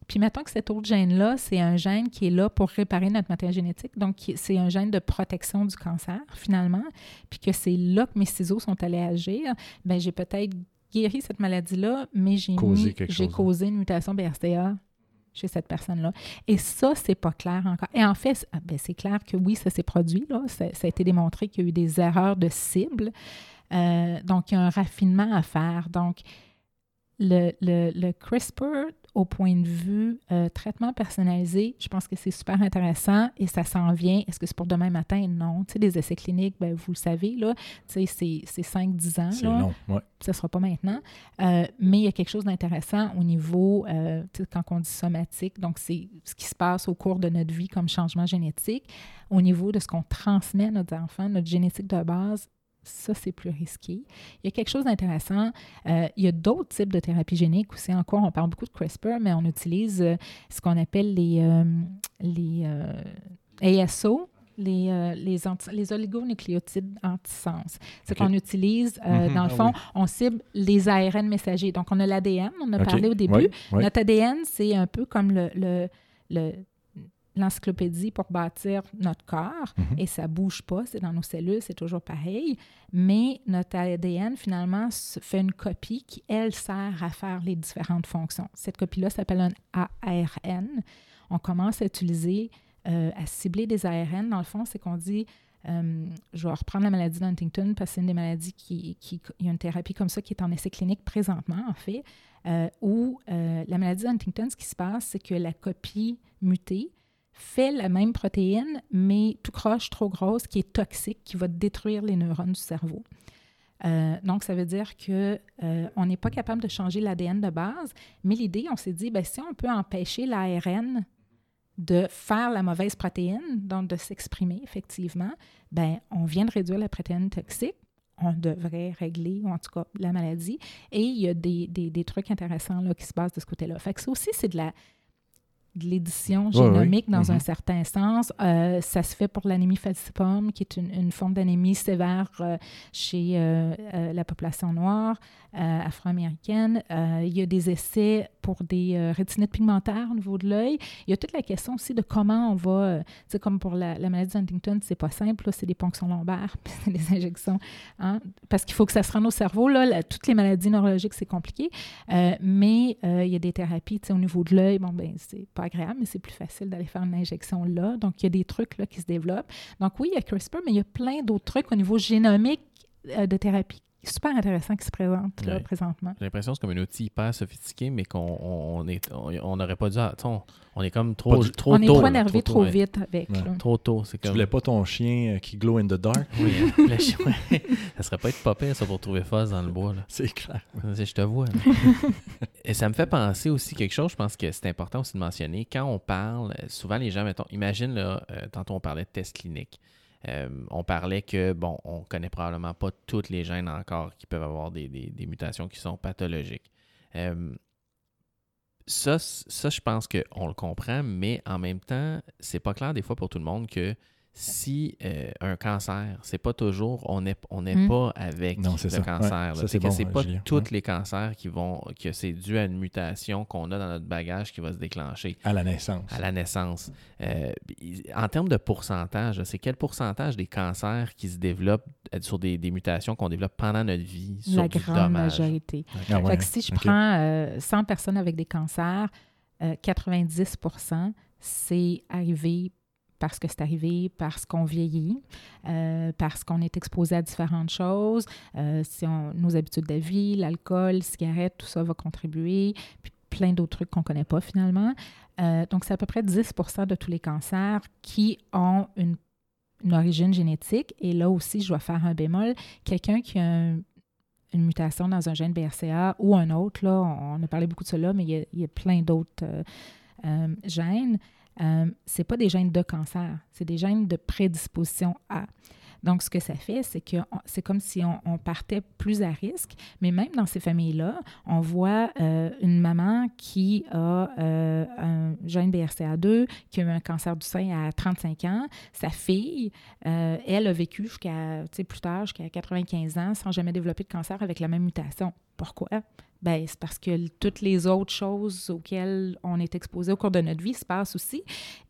Puis mettons que cet autre gène-là, c'est un gène qui est là pour réparer notre matériel génétique. Donc, c'est un gène de protection du cancer, finalement. Puis que c'est là que mes ciseaux sont allés agir. Bien, j'ai peut-être guéri cette maladie-là, mais j'ai Causé mis- quelque j'ai chose. causé une mutation BRCA chez cette personne-là. Et ça, c'est pas clair encore. Et en fait, ah, ben, c'est clair que oui, ça s'est produit. Là. Ça, ça a été démontré qu'il y a eu des erreurs de cible. Euh, donc, il y a un raffinement à faire. Donc, le, le, le CRISPR, au point de vue euh, traitement personnalisé, je pense que c'est super intéressant et ça s'en vient. Est-ce que c'est pour demain matin? Non. Tu sais, les essais cliniques, ben, vous le savez, là, tu sais, c'est- c'est 5-10 ans. C'est long, ouais. ce ne sera pas maintenant. Euh, mais il y a quelque chose d'intéressant au niveau, euh, tu sais, quand on dit somatique, donc c'est ce qui se passe au cours de notre vie comme changement génétique, au niveau de ce qu'on transmet à nos enfants, notre génétique de base. Ça, c'est plus risqué. Il y a quelque chose d'intéressant. Euh, il y a d'autres types de thérapies géniques aussi. Encore, on parle beaucoup de CRISPR, mais on utilise euh, ce qu'on appelle les, euh, les ASO, les, euh, les, anti- les oligonucléotides antisens. C'est OK. qu'on utilise, euh, Mhm. dans le Ah fond, oui. on cible les ARN messagers. Donc, on a l'ADN, on a parlé au début. Oui, oui. Notre ADN, c'est un peu comme le, le- le- l'encyclopédie pour bâtir notre corps Mhm. et ça bouge pas, c'est dans nos cellules, c'est toujours pareil. Mais notre ADN, finalement, fait une copie qui, elle, sert à faire les différentes fonctions. Cette copie-là s'appelle un ARN. On commence à utiliser, euh, à cibler des ARN. Dans le fond, c'est qu'on dit, euh, je vais reprendre la maladie d'Huntington parce que c'est une des maladies qui, qui, il y a une thérapie comme ça qui est en essai clinique présentement, en fait, euh, où la maladie d'Huntington, ce qui se passe, c'est que la copie mutée fait la même protéine, mais tout croche, trop grosse, qui est toxique, qui va détruire les neurones du cerveau. Euh, donc, ça veut dire que euh, n'est pas capable de changer l'ADN de base, mais l'idée, on s'est dit, ben, si on peut empêcher l'ARN de faire la mauvaise protéine, donc de s'exprimer effectivement, ben, on vient de réduire la protéine toxique, on devrait régler, ou en tout cas, la maladie. Et il y a des trucs intéressants là, qui se passent de ce côté-là. Fait que ça aussi, c'est de la de l'édition Oui, oui. génomique dans un Mhm. certain sens. Euh, ça se fait pour l'anémie falciforme, qui est une, une forme d'anémie sévère euh, chez euh, la population noire, afro-américaine. Il y a des essais pour des rétinites pigmentaires au niveau de l'œil. Il y a toute la question aussi de comment on va, tu sais, comme pour la, la maladie d'Huntington, c'est pas simple, c'est des ponctions lombaires, c'est des injections, hein, parce qu'il faut que ça se rende au cerveau. Là, La- toutes les maladies neurologiques, c'est compliqué, mais il y a des thérapies, au niveau de l'œil, bon, ben, c'est pas agréable, mais c'est plus facile d'aller faire une injection là. Donc, il y a des trucs là qui se développent. Donc, oui, il y a CRISPR, mais il y a plein d'autres trucs au niveau génomique euh, de thérapie super intéressants qui se là, Ouais. présentement. J'ai l'impression que c'est comme un outil hyper sophistiqué, mais qu'on on, on est, on on n'aurait pas dû. tu sais, On, on est comme trop, Pas du- trop on est tôt. trop énervé tôt, trop ouais. vite avec. Ouais. là. Trop tôt. C'est Tu comme. voulais pas ton chien euh, qui glow in the dark? Oui, hein. Le chien. Ça serait pas être pire, ça, pour trouver Fuzz dans le bois. Là. C'est clair. Je te vois. Et ça me fait penser aussi quelque chose, je pense que c'est important aussi de mentionner. Quand on parle, euh, souvent les gens, mettons, imagine, là, euh, tantôt on parlait de tests cliniques. Euh, on parlait que, bon, on connaît probablement pas toutes les gènes encore qui peuvent avoir des, mutations qui sont pathologiques. Euh, ça, ça, je pense qu'on le comprend, mais en même temps, c'est pas clair des fois pour tout le monde que si euh, un cancer, c'est pas toujours, on n'est on n'est Mm. pas avec Non, le ça. cancer. Ouais, C'est bon, c'est pas Julien. tous Ouais. les cancers qui vont, que c'est dû à une mutation qu'on a dans notre bagage qui va se déclencher À la naissance. à la naissance. Euh, en termes de pourcentage, c'est quel pourcentage des cancers qui se développent euh, sur des, des mutations qu'on développe pendant notre vie sur La du grande dommage? majorité. Ah ouais, Fait que si je prends euh, 100 personnes avec des cancers, euh, 90% c'est arrivé parce que c'est arrivé, parce qu'on vieillit, euh, parce qu'on est exposé à différentes choses. Euh, nos habitudes de vie, l'alcool, cigarettes, tout ça va contribuer, puis plein d'autres trucs qu'on ne connaît pas finalement. Euh, donc, c'est à peu près 10% de tous les cancers qui ont une, origine génétique. Et là aussi, je dois faire un bémol. Quelqu'un qui a un- une mutation dans un gène BRCA ou un autre, là, on, a parlé beaucoup de cela, mais il y a, plein d'autres euh, euh. Euh, c'est pas des gènes de cancer, c'est des gènes de prédisposition à. Donc, ce que ça fait, c'est que c'est comme si on, partait plus à risque, mais même dans ces familles-là, on voit euh, une maman qui a euh, un gène BRCA2, qui a eu un cancer du sein à 35 ans. Sa fille, elle a vécu jusqu'à, plus tard, jusqu'à 95 ans, sans jamais développer de cancer avec la même mutation. Pourquoi? Ben, c'est parce que toutes les autres choses auxquelles on est exposé au cours de notre vie se passent aussi.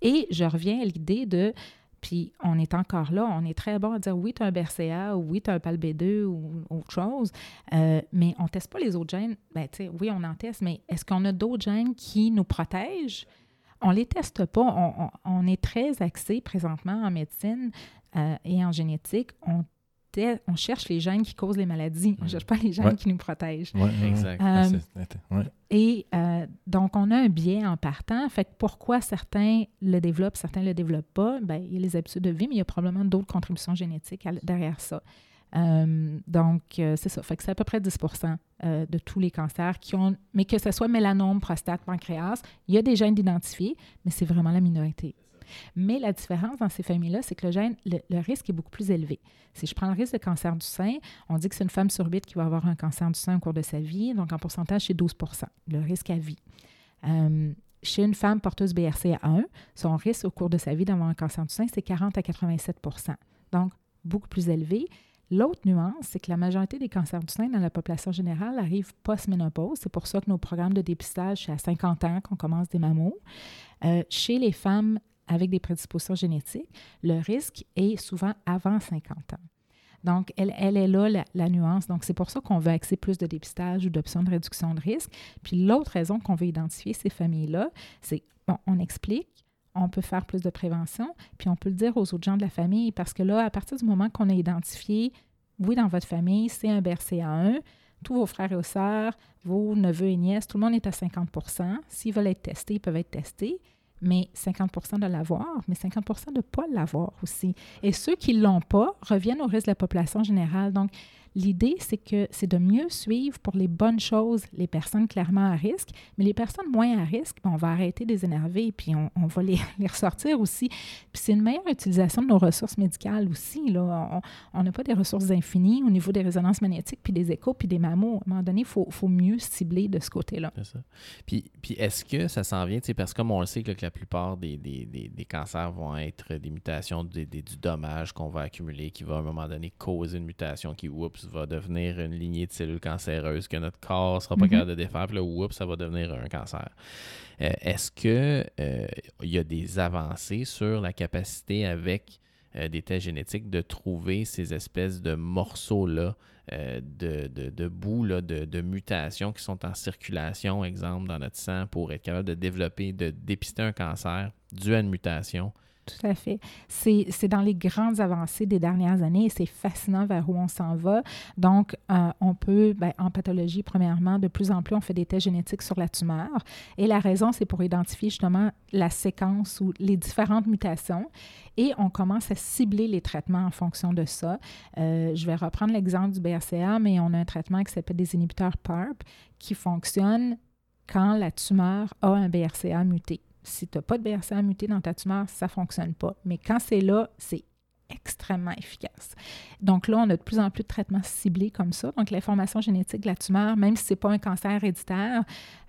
Et je reviens à l'idée de, puis on est encore là, on est très bon à dire oui, tu as un BRCA ou oui, tu as un PALB2 ou autre chose, euh, mais on ne teste pas les autres gènes. Ben, tu sais, oui, on en teste, mais est-ce qu'on a d'autres gènes qui nous protègent? On ne les teste pas. On est très axé présentement en médecine euh, et en génétique. On, on cherche les gènes qui causent les maladies. On ne cherche pas les gènes Ouais. qui nous protègent. Ouais, Exact. Ah, Euh, ouais. Et euh, donc, on a un biais en partant. Fait que pourquoi certains le développent, certains ne le développent pas? Ben, il y a les habitudes de vie, mais il y a probablement d'autres contributions génétiques à- derrière ça. Euh, donc, euh, c'est ça. Fait que c'est à peu près 10% euh, de tous les cancers qui ont, mais que ce soit mélanome, prostate, pancréas, il y a des gènes identifiés, mais c'est vraiment la minorité. Mais la différence dans ces familles-là, c'est que le gène, le, risque est beaucoup plus élevé. Si je prends le risque de cancer du sein, on dit que c'est une femme sur huit qui va avoir un cancer du sein au cours de sa vie, donc en pourcentage, c'est 12% le risque à vie. Euh, chez une femme porteuse BRCA1, son risque au cours de sa vie d'avoir un cancer du sein, c'est 40 à 87% Donc, beaucoup plus élevé. L'autre nuance, c'est que la majorité des cancers du sein dans la population générale arrivent post-ménopause. C'est pour ça que nos programmes de dépistage, c'est à 50 ans qu'on commence des mammos. Euh, chez les femmes avec des prédispositions génétiques, le risque est souvent avant 50 ans. Donc, elle, est là, la, nuance. Donc, c'est pour ça qu'on veut axer plus de dépistage ou d'options de réduction de risque. Puis l'autre raison qu'on veut identifier ces familles-là, c'est, bon, on explique, on peut faire plus de prévention, puis on peut le dire aux autres gens de la famille, parce que là, à partir du moment qu'on a identifié, oui, dans votre famille, c'est un BRCA1, tous vos frères et sœurs, vos neveux et nièces, tout le monde est à 50% S'ils veulent être testés, ils peuvent être testés mais 50 de l'avoir, mais 50 de ne pas l'avoir aussi. Et ceux qui ne l'ont pas reviennent au reste de la population générale. Donc, L'idée, c'est que c'est de mieux suivre pour les bonnes choses les personnes clairement à risque, mais les personnes moins à risque, ben, on va arrêter de les énerver, puis on, va les, les, ressortir aussi. Puis c'est une meilleure utilisation de nos ressources médicales aussi. Là. On n'a pas des ressources infinies au niveau des résonances magnétiques, puis des échos, puis des mammos. À un moment donné, il faut, faut, mieux cibler de ce côté-là. C'est ça. Puis, puis est-ce que ça s'en vient, parce que comme on le sait que, la plupart des, des, des, cancers vont être des mutations du dommage qu'on va accumuler, qui va à un moment donné causer une mutation qui, oups, va devenir une lignée de cellules cancéreuses que notre corps ne sera pas mhm. capable de défaire. Puis là, oups, ça va devenir un cancer. Euh, est-ce qu'il euh, y a des avancées sur la capacité avec euh, des tests génétiques de trouver ces espèces de morceaux-là, de, de, de bouts de, de, mutations qui sont en circulation, exemple, dans notre sang, pour être capable de développer, de dépister un cancer dû à une mutation tout à fait. C'est dans les grandes avancées des dernières années et c'est fascinant vers où on s'en va. Donc, euh, on peut, ben, en pathologie, premièrement, de plus en plus, on fait des tests génétiques sur la tumeur. Et la raison, c'est pour identifier justement la séquence ou les différentes mutations. Et on commence à cibler les traitements en fonction de ça. Euh, je vais reprendre l'exemple du BRCA, mais on a un traitement qui s'appelle des inhibiteurs PARP qui fonctionne quand la tumeur a un BRCA muté si tu n'as pas de BRCA muté dans ta tumeur, ça ne fonctionne pas. Mais quand c'est là, c'est extrêmement efficace. Donc là, on a de plus en plus de traitements ciblés comme ça. Donc l'information génétique de la tumeur, même si ce n'est pas un cancer héréditaire,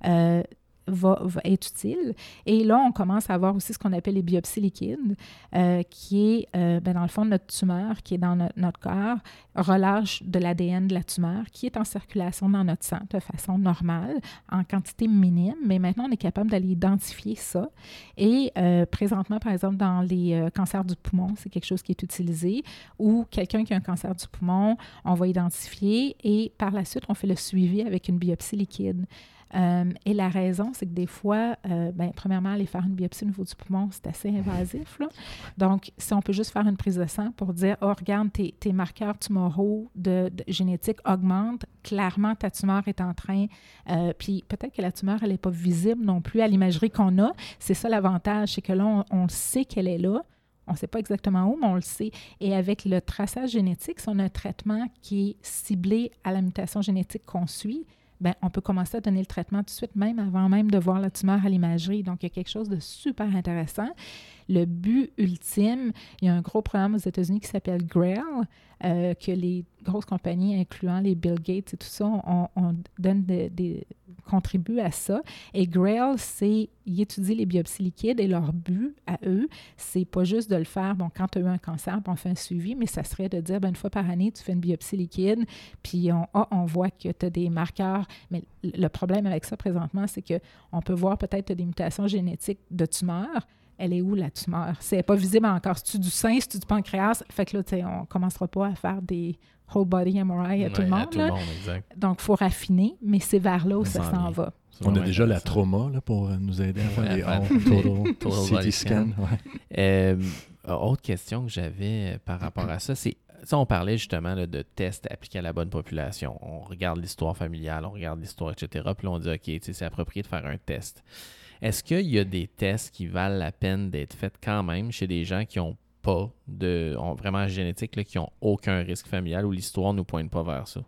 euh, va, être utile. Et là, on commence à avoir aussi ce qu'on appelle les biopsies liquides, euh, qui est, euh, ben, dans le fond, notre tumeur qui est dans notre corps relâche de l'ADN de la tumeur qui est en circulation dans notre sang de façon normale, en quantité minime, mais maintenant, on est capable d'aller identifier ça. Et euh, présentement, par exemple, dans les cancers du poumon, c'est quelque chose qui est utilisé, ou quelqu'un qui a un cancer du poumon, on va identifier et par la suite, on fait le suivi avec une biopsie liquide. Euh, et la raison, c'est que des fois, euh, ben, premièrement, aller faire une biopsie au niveau du poumon, c'est assez invasif. Donc, si on peut juste faire une prise de sang pour dire, oh, regarde, tes, marqueurs tumoraux de, génétique augmentent, clairement, ta tumeur est en train, euh, puis peut-être que la tumeur, elle n'est pas visible non plus à l'imagerie qu'on a. C'est ça l'avantage, c'est que là, on, on sait qu'elle est là. On ne sait pas exactement où, mais on le sait. Et avec le traçage génétique, si on a un traitement qui est ciblé à la mutation génétique qu'on suit, ben, on peut commencer à donner le traitement tout de suite, même avant même de voir la tumeur à l'imagerie. Donc, il y a quelque chose de super intéressant. Le but ultime, il y a un gros programme aux États-Unis qui s'appelle GRAIL, euh, que les grosses compagnies, incluant les Bill Gates et tout ça, on, donne des, contribuent à ça. Et GRAIL, c'est ils étudient les biopsies liquides et leur but à eux, c'est pas juste de le faire, bon, quand tu as eu un cancer, on fait un suivi, mais ça serait de dire, ben, une fois par année, tu fais une biopsie liquide, puis on, on voit que tu as des marqueurs. Mais le problème avec ça présentement, c'est qu'on peut voir peut-être des mutations génétiques de tumeurs, elle est où la tumeur? C'est pas visible encore. C'est-tu du sein, c'est-tu du pancréas? Fait que là, tu sais, on commencera pas à faire des whole body MRI à tout le monde. Donc, il faut raffiner, mais c'est vers là où ça s'en va. On a déjà la trauma là, pour nous aider à faire des total, CT scan. Euh, autre question que j'avais par rapport à ça, c'est ça, on parlait justement de tests appliqués à la bonne population. On regarde l'histoire familiale, on regarde l'histoire, etc. Puis là, on dit, OK, c'est approprié de faire un test. Est-ce qu'il y a des tests qui valent la peine d'être faits quand même chez des gens qui n'ont pas de ont vraiment génétique, qui n'ont aucun risque familial ou l'histoire ne nous pointe pas vers ça?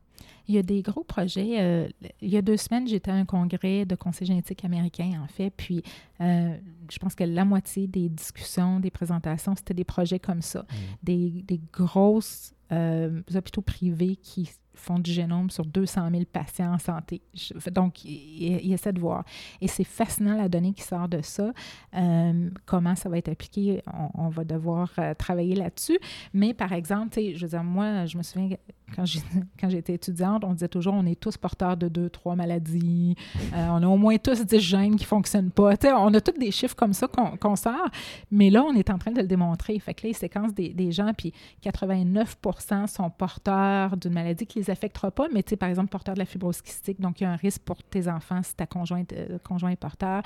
Il y a des gros projets. Euh, il y a deux semaines, j'étais à un congrès de conseil génétique américain, en fait, puis euh, je pense que la moitié des discussions, des présentations, c'était des projets comme ça. Mm. Des, des, grosses euh, hôpitaux privés qui font du génome sur 200 000 patients en santé. donc, il, essaie de voir. Et c'est fascinant la donnée qui sort de ça. Euh, comment ça va être appliqué, on, va devoir euh, travailler là-dessus. Mais par exemple, je veux dire, moi, je me souviens quand j'étais étudiante, on disait toujours on est tous porteurs de deux, trois maladies. Euh, on a au moins tous 10 gènes qui ne fonctionnent pas. on a tous des chiffres comme ça qu'on sort, mais là, on est en train de le démontrer. Fait que là, ils séquencent des, gens, puis 89 sont porteurs d'une maladie qui ne les affectera pas, mais par exemple, porteurs de la fibrose kystique, donc il y a un risque pour tes enfants si ta conjointe, euh, est porteur.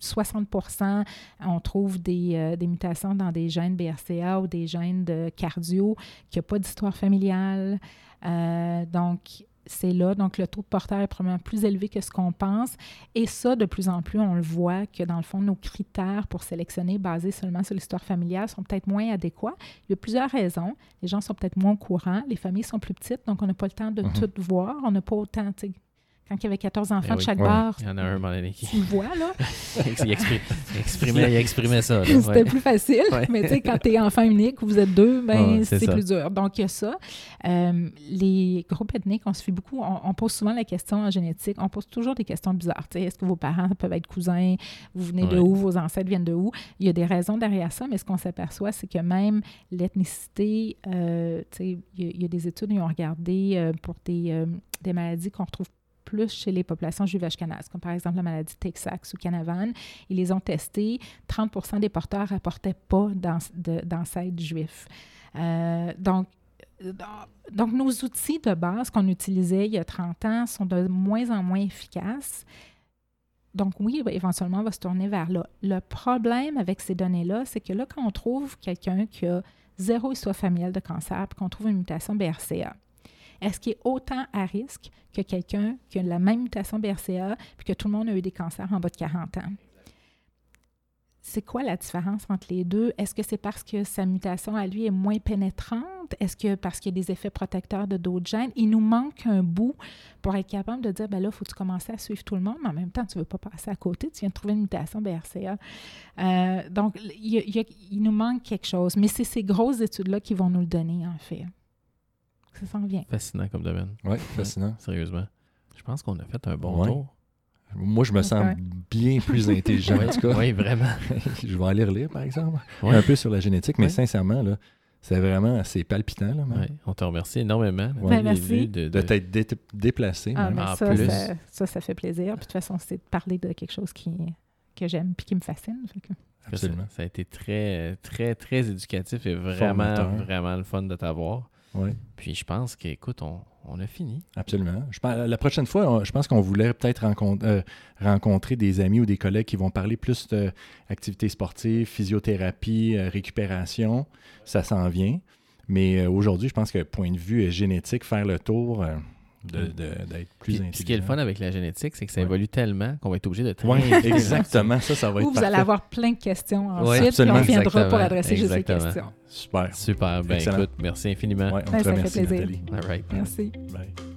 60% euh, on trouve des, euh, des, mutations dans des gènes BRCA ou des gènes de cardio qui n'ont pas d'histoire familiale. donc, c'est là. Donc, le taux de porteur est probablement plus élevé que ce qu'on pense. Et ça, de plus en plus, on le voit que dans le fond, nos critères pour sélectionner basés seulement sur l'histoire familiale sont peut-être moins adéquats. Il y a plusieurs raisons. Les gens sont peut-être moins au courant. Les familles sont plus petites, donc on n'a pas le temps de mm-hmm. tout voir. On n'a pas autant, quand il y avait 14 enfants eh de chaque bar. Il y en a un qui. Tu vois, là. il, exprimait, il, exprimait, ça. C'était plus facile. Mais tu sais, quand tu es enfant unique, vous êtes deux, ben, c'est plus dur. Donc, il y a ça. Euh, les groupes ethniques, on se fait beaucoup. On, pose souvent la question en génétique. On pose toujours des questions bizarres. Est-ce que vos parents peuvent être cousins? Vous venez de où? Vos ancêtres viennent de où? Il y a des raisons derrière ça, mais ce qu'on s'aperçoit, c'est que même l'ethnicité, euh, il, y, a des études qui ont regardé euh, pour des, des maladies qu'on retrouve plus chez les populations juives ashkénazes, comme par exemple la maladie Texax ou Canavan. Ils les ont testés. 30 des porteurs rapportaient pas d'ancêtres juifs. Euh, donc, donc, nos outils de base qu'on utilisait il y a 30 ans sont de moins en moins efficaces. Donc, oui, éventuellement, on va se tourner vers là. Le problème avec ces données-là, c'est que là, quand on trouve quelqu'un qui a zéro histoire familiale de cancer, puis qu'on trouve une mutation BRCA, est-ce qu'il est autant à risque que quelqu'un qui a la même mutation BRCA puis que tout le monde a eu des cancers en bas de 40 ans? C'est quoi la différence entre les deux? Est-ce que c'est parce que sa mutation à lui est moins pénétrante? Est-ce que parce qu'il y a des effets protecteurs de d'autres gènes? Il nous manque un bout pour être capable de dire, ben là, il faut que tu commences à suivre tout le monde, mais en même temps, tu ne veux pas passer à côté, tu viens de trouver une mutation BRCA. Euh, donc, il nous manque quelque chose. Mais c'est ces grosses études-là qui vont nous le donner, en fait. Ça s'en vient. Fascinant comme domaine. Oui, fascinant. sérieusement. Je pense qu'on a fait un bon tour. Moi, je me sens bien plus intelligent, en tout cas. Oui, vraiment. je vais aller relire, par exemple, un peu sur la génétique, mais sincèrement, là, c'est vraiment assez palpitant. Là, on te remercie énormément. Ben, merci. De, t'être déplacé. Ah, en ça, plus. Ça, ça, fait plaisir. Puis, de toute façon, c'est de parler de quelque chose qui, que j'aime et qui me fascine. Absolument. Ça, a été très, très, très éducatif et vraiment, vraiment le fun de t'avoir. Puis je pense qu'écoute, on, on, a fini. Absolument. Je, la prochaine fois, je pense qu'on voulait peut-être euh, rencontrer des amis ou des collègues qui vont parler plus d'activités sportives, physiothérapie, euh, récupération. Ça s'en vient. Mais euh, aujourd'hui, je pense que point de vue génétique, faire le tour, d'être plus intelligent. Ce qui est le fun avec la génétique, c'est que ça évolue tellement qu'on va être obligé de Oui, exactement. Ça, ça va être Vous allez avoir plein de questions ensuite, puis on reviendra pour adresser juste ces questions. Super. Super. Ben écoute, merci infiniment. Ouais, on te remercie, Nathalie. All right. Merci. Bye.